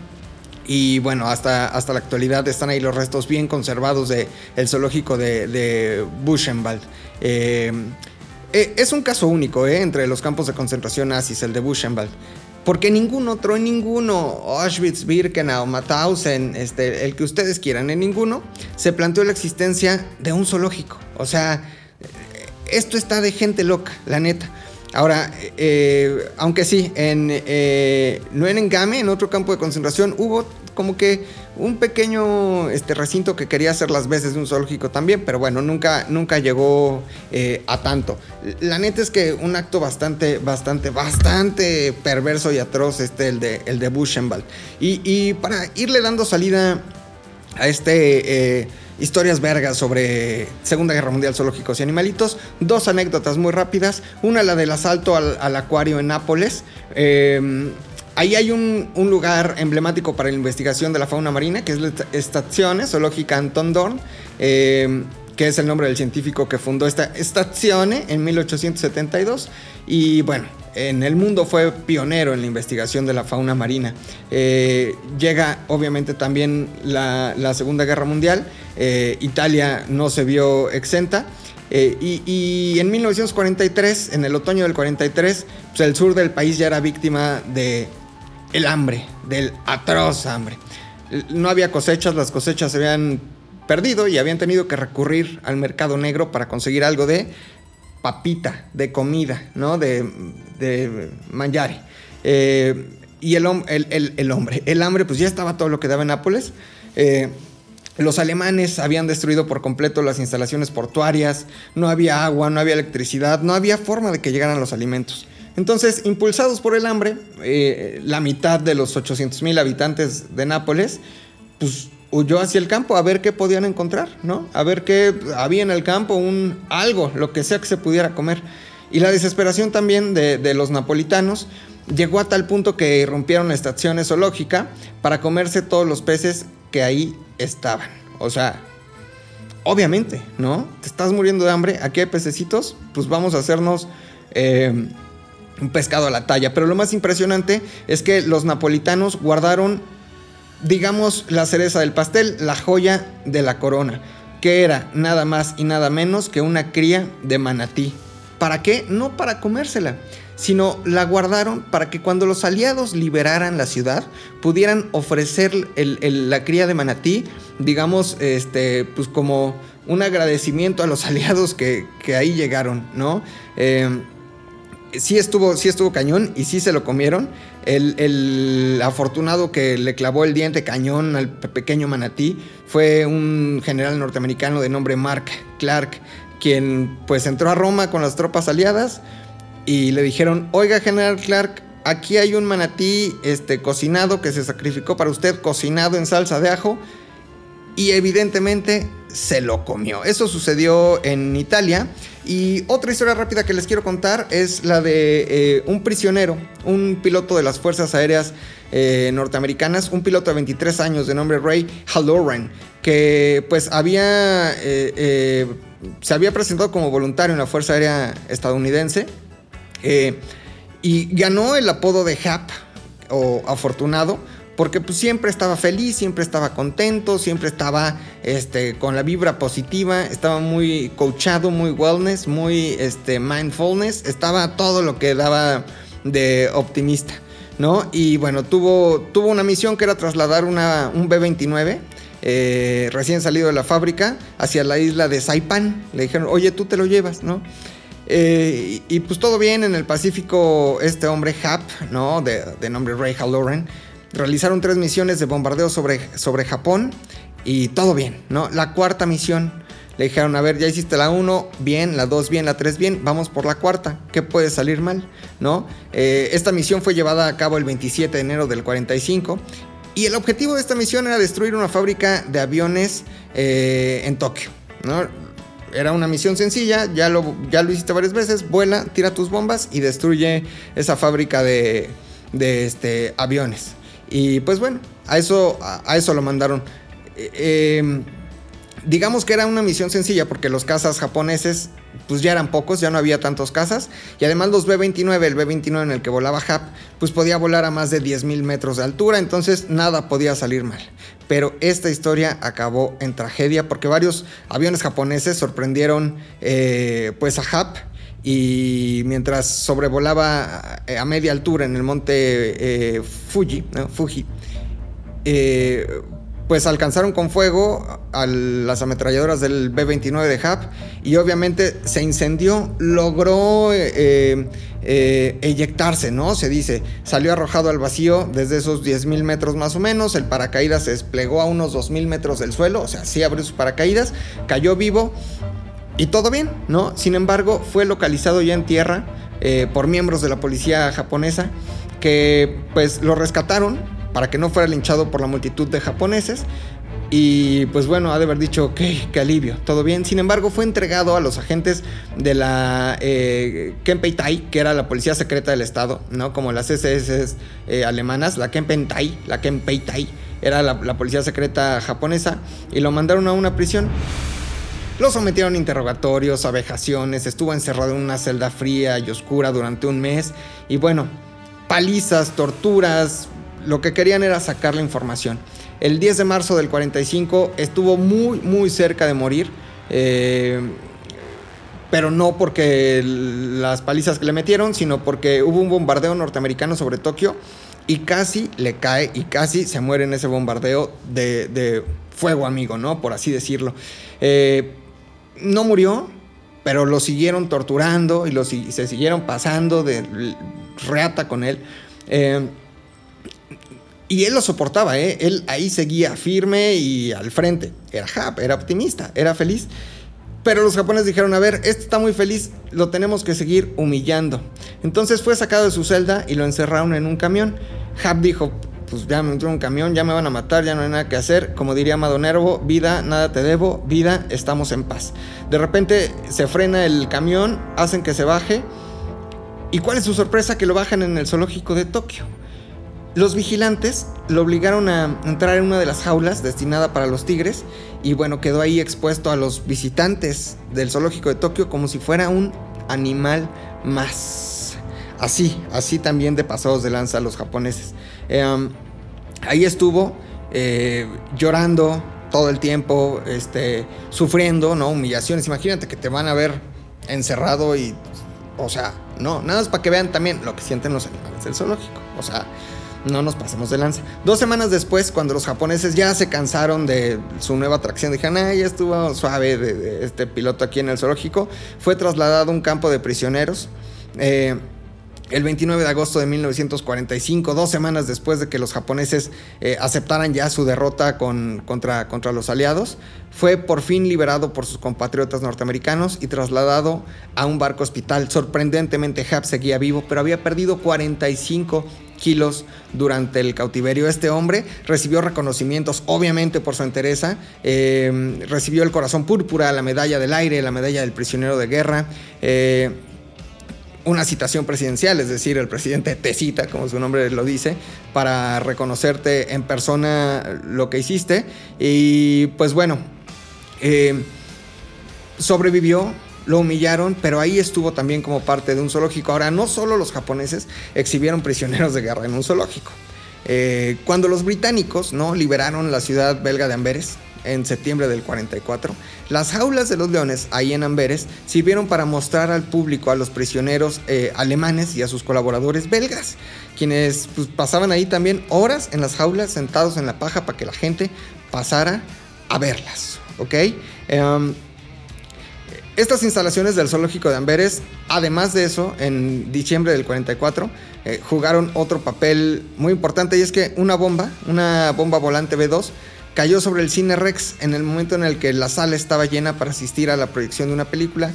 Y bueno, hasta, hasta la actualidad están ahí los restos bien conservados del el zoológico de, de Buchenwald. Eh, eh, es un caso único eh, entre los campos de concentración nazis, el de Buchenwald. Porque ningún otro, en ninguno, Auschwitz, Birkenau, Mauthausen, este, el que ustedes quieran, en ninguno, se planteó la existencia de un zoológico. O sea, esto está de gente loca, la neta. Ahora, eh, aunque sí, en, eh, no en Engame, en otro campo de concentración, hubo como que un pequeño este, recinto que quería hacer las veces de un zoológico también, pero bueno, nunca, nunca llegó eh, a tanto. La neta es que un acto bastante, bastante, bastante perverso y atroz este, el de, el de Buchenwald. Y, y para irle dando salida a este historias vergas sobre Segunda Guerra Mundial, zoológicos y animalitos. Dos anécdotas muy rápidas. Una, la del asalto al, acuario en Nápoles. Eh, ahí hay un, lugar emblemático para la investigación de la fauna marina, que es la Estazione Zoológica Anton Dorn. Eh, que es el nombre del científico que fundó esta estazione en 1872. Y bueno, en el mundo fue pionero en la investigación de la fauna marina. Eh, llega obviamente también la, Segunda Guerra Mundial. Eh, Italia no se vio exenta. Eh, y, y en 1943, en el otoño del 43, pues el sur del país ya era víctima de el hambre, del atroz hambre. No había cosechas, las cosechas se habían perdido y habían tenido que recurrir al mercado negro para conseguir algo de papita, de comida, ¿no? De, de. Eh, y el, el- el- el hombre, el hambre, pues ya estaba todo lo que daba en Nápoles. Eh, los alemanes habían destruido por completo las instalaciones portuarias, no había agua, no había electricidad, no había forma de que llegaran los alimentos. Entonces, impulsados por el hambre, eh, la mitad de los 800 mil habitantes de Nápoles, pues huyó hacia el campo a ver qué podían encontrar, ¿no? A ver qué había en el campo, un algo, lo que sea que se pudiera comer. Y la desesperación también de, los napolitanos llegó a tal punto que rompieron la estación zoológica para comerse todos los peces que ahí estaban. O sea, obviamente, ¿no? Te estás muriendo de hambre, aquí hay pececitos, pues vamos a hacernos eh, un pescado a la talla. Pero lo más impresionante es que los napolitanos guardaron, digamos, la cereza del pastel, la joya de la corona, que era nada más y nada menos que una cría de manatí. ¿Para qué? No para comérsela, sino la guardaron para que cuando los aliados liberaran la ciudad pudieran ofrecer la cría de manatí, digamos, este, pues como un agradecimiento a los aliados que, que ahí llegaron, ¿no? Eh, sí estuvo, sí estuvo cañón y sí se lo comieron. El, afortunado que le clavó el diente cañón al pe- pequeño manatí fue un general norteamericano de nombre Mark Clark, quien pues entró a Roma con las tropas aliadas y le dijeron, oiga general Clark, aquí hay un manatí este, cocinado que se sacrificó para usted, cocinado en salsa de ajo y evidentemente se lo comió. Eso sucedió en Italia. Y otra historia rápida que les quiero contar es la de eh, un prisionero, un piloto de las Fuerzas Aéreas eh, norteamericanas, un piloto de 23 años de nombre Ray Halloran, que pues había, eh, se había presentado como voluntario en la Fuerza Aérea estadounidense. Y ganó el apodo de Hap o afortunado porque pues siempre estaba feliz, siempre estaba contento, siempre estaba este, con la vibra positiva, estaba muy coachado, muy wellness, muy este, mindfulness, estaba todo lo que daba de optimista, ¿no? Y bueno, tuvo, tuvo una misión que era trasladar una, un B-29 eh, recién salido de la fábrica hacia la isla de Saipan. Le dijeron, oye, tú te lo llevas, ¿no? Eh, y, pues todo bien en el Pacífico, este hombre Hap, ¿no? De, de nombre Ray Halloran, realizaron tres misiones de bombardeo sobre, sobre Japón y todo bien, ¿no? La cuarta misión le dijeron, a ver, ya hiciste la 1, bien, la 2 bien, la 3 bien, vamos por la cuarta, ¿qué puede salir mal? ¿No? Eh, esta misión fue llevada a cabo el 27 de enero del 45 y el objetivo de esta misión era destruir una fábrica de aviones eh, en Tokio, ¿no? Era una misión sencilla, ya lo, ya lo hiciste varias veces, vuela, tira tus bombas y destruye esa fábrica de, de este, aviones. Y pues bueno, a eso, a, eso lo mandaron. Eh, eh, digamos que era una misión sencilla porque los cazas japoneses pues ya eran pocos, ya no había tantos cazas. Y además los B-29, el B-29 en el que volaba Hap, pues podía volar a más de 10.000 metros de altura, entonces nada podía salir mal. Pero esta historia acabó en tragedia porque varios aviones japoneses sorprendieron eh, pues a Hap y mientras sobrevolaba a media altura en el monte eh, Fuji. Fuji, eh, pues alcanzaron con fuego a las ametralladoras del B-29 de HAP y obviamente se incendió, logró eh, eh, eyectarse, ¿no? Se dice, salió arrojado al vacío desde esos 10.000 metros más o menos, el paracaídas se desplegó a unos 2.000 metros del suelo, o sea, sí abrió sus paracaídas, cayó vivo y todo bien, ¿no? Sin embargo, fue localizado ya en tierra eh, por miembros de la policía japonesa que pues lo rescataron para que no fuera linchado por la multitud de japoneses. Y pues bueno, ha de haber dicho, ok, qué alivio, todo bien. Sin embargo, fue entregado a los agentes de la eh, Kempeitai, que era la policía secreta del Estado, ¿no? Como las SS eh, alemanas, la Kempeitai, la Kempeitai, era la, la policía secreta japonesa, y lo mandaron a una prisión. Lo sometieron a interrogatorios, a vejaciones, estuvo encerrado en una celda fría y oscura durante un mes. Y bueno, palizas, torturas, lo que querían era sacar la información. El 10 de marzo del 45 estuvo muy, muy cerca de morir. eh, pero no porque las palizas que le metieron, sino porque hubo un bombardeo norteamericano sobre Tokio y casi le cae y casi se muere en ese bombardeo de, de fuego amigo, ¿no? Por así decirlo. Eh, no murió, pero lo siguieron torturando y lo, se siguieron pasando de reata con él. Eh, y él lo soportaba, ¿eh? Él ahí seguía firme y al frente. Era happy, era optimista, era feliz. Pero los japoneses dijeron, a ver, este está muy feliz, lo tenemos que seguir humillando. Entonces fue sacado de su celda y lo encerraron en un camión. Hap dijo, pues ya me entró en un camión, ya me van a matar, ya no hay nada que hacer. Como diría Amado Nervo, vida, nada te debo, vida, estamos en paz. De repente se frena el camión, hacen que se baje. ¿Y cuál es su sorpresa? Que lo bajan en el zoológico de Tokio. Los vigilantes lo obligaron a entrar en una de las jaulas destinada para los tigres y bueno, quedó ahí expuesto a los visitantes del zoológico de Tokio como si fuera un animal más. Así, así también de pasados de lanza los japoneses. Um, ahí estuvo eh, llorando todo el tiempo, este, sufriendo, ¿no? Humillaciones. Imagínate que te van a ver encerrado y, o sea, no, nada más para que vean también lo que sienten los animales del zoológico. O sea, no nos pasemos de lanza. Dos semanas después, cuando los japoneses ya se cansaron de su nueva atracción, dijeron, ah, ya estuvo suave de este piloto aquí en el zoológico, fue trasladado a un campo de prisioneros. Eh, el 29 de agosto de 1945, dos semanas después de que los japoneses eh, aceptaran ya su derrota con- contra, contra los aliados, fue por fin liberado por sus compatriotas norteamericanos y trasladado a un barco hospital. Sorprendentemente, Hap seguía vivo, pero había perdido 45 kilos durante el cautiverio. Este hombre recibió reconocimientos, obviamente por su entereza, eh, recibió el corazón púrpura, la medalla del aire, la medalla del prisionero de guerra. eh, una citación presidencial, es decir, el presidente te cita, como su nombre lo dice, para reconocerte en persona lo que hiciste. Y pues bueno, eh, sobrevivió, lo humillaron, pero ahí estuvo también como parte de un zoológico. Ahora, no solo los japoneses exhibieron prisioneros de guerra en un zoológico. Eh, cuando los británicos no liberaron la ciudad belga de Amberes en septiembre del 44, las jaulas de los leones ahí en Amberes sirvieron para mostrar al público a los prisioneros eh, alemanes y a sus colaboradores belgas, quienes pues, pasaban ahí también horas en las jaulas sentados en la paja para que la gente pasara a verlas, ¿ok? Em, estas instalaciones del zoológico de Amberes, además de eso, en diciembre del 44, eh, jugaron otro papel muy importante y es que una bomba, una bomba volante B2, cayó sobre el cine Rex en el momento en el que la sala estaba llena para asistir a la proyección de una película.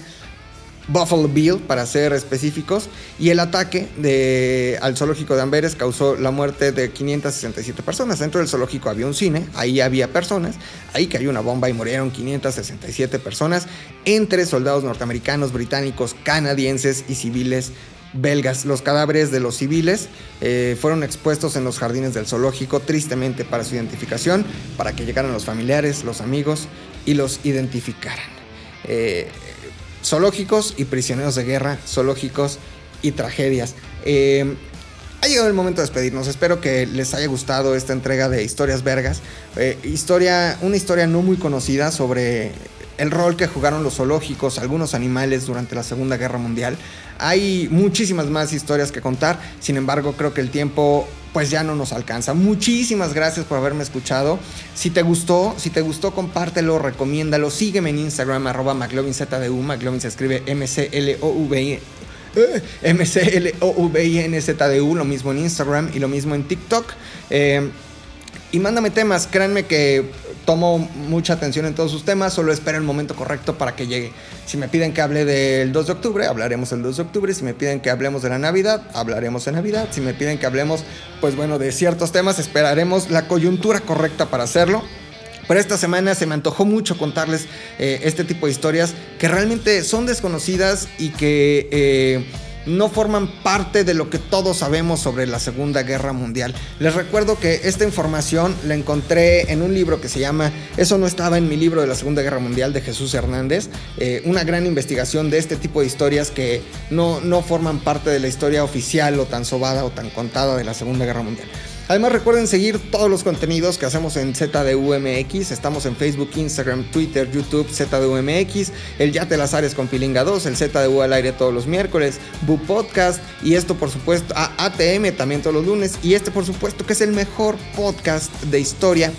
Buffalo Bill, para ser específicos, y el ataque de, al zoológico de Amberes causó la muerte de 567 personas. Dentro del zoológico había un cine, ahí había personas, ahí cayó una bomba y murieron 567 personas, entre soldados norteamericanos, británicos, canadienses y civiles belgas. Los cadáveres de los civiles eh, fueron expuestos en los jardines del zoológico, tristemente para su identificación, para que llegaran los familiares, los amigos y los identificaran. Eh, zoológicos y prisioneros de guerra, zoológicos y tragedias. Eh, ha llegado el momento de despedirnos. Espero que les haya gustado esta entrega de Historias Vergas. Historia, una historia no muy conocida sobre el rol que jugaron los zoológicos, algunos animales durante la Segunda Guerra Mundial. Hay muchísimas más historias que contar, sin embargo creo que el tiempo pues ya no nos alcanza. Muchísimas gracias por haberme escuchado. Si te gustó, si te gustó, compártelo, recomiéndalo. Sígueme en Instagram, arroba McLovinZDU. McLovin se escribe M-C-L-O-V-I. eh, M-C-L-O-V-I-N-Z-D-U, lo mismo en Instagram y lo mismo en TikTok. Eh, y mándame temas, créanme que tomo mucha atención en todos sus temas, solo espero el momento correcto para que llegue. Si me piden que hable del 2 de octubre, hablaremos el 2 de octubre. Si me piden que hablemos de la Navidad, hablaremos de Navidad. Si me piden que hablemos, pues bueno, de ciertos temas, esperaremos la coyuntura correcta para hacerlo. Pero esta semana se me antojó mucho contarles eh, este tipo de historias que realmente son desconocidas y que... eh, no forman parte de lo que todos sabemos sobre la Segunda Guerra Mundial. Les recuerdo que esta información la encontré en un libro que se llama Eso no estaba en mi libro de la Segunda Guerra Mundial de Jesús Hernández, eh, una gran investigación de este tipo de historias que no, no forman parte de la historia oficial o tan sobada o tan contada de la Segunda Guerra Mundial. Además recuerden seguir todos los contenidos que hacemos en ZDUMX. Estamos en Facebook, Instagram, Twitter, YouTube, ZDUMX. El Ya te las con Pilinga 2, el ZDU al aire todos los miércoles, Bu Podcast y esto por supuesto, a ATM también todos los lunes. Y este por supuesto que es el mejor podcast de historia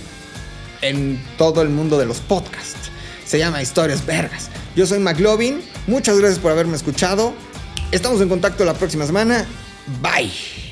en todo el mundo de los podcasts. Se llama Historias Vergas. Yo soy McLovin. Muchas gracias por haberme escuchado. Estamos en contacto la próxima semana. Bye.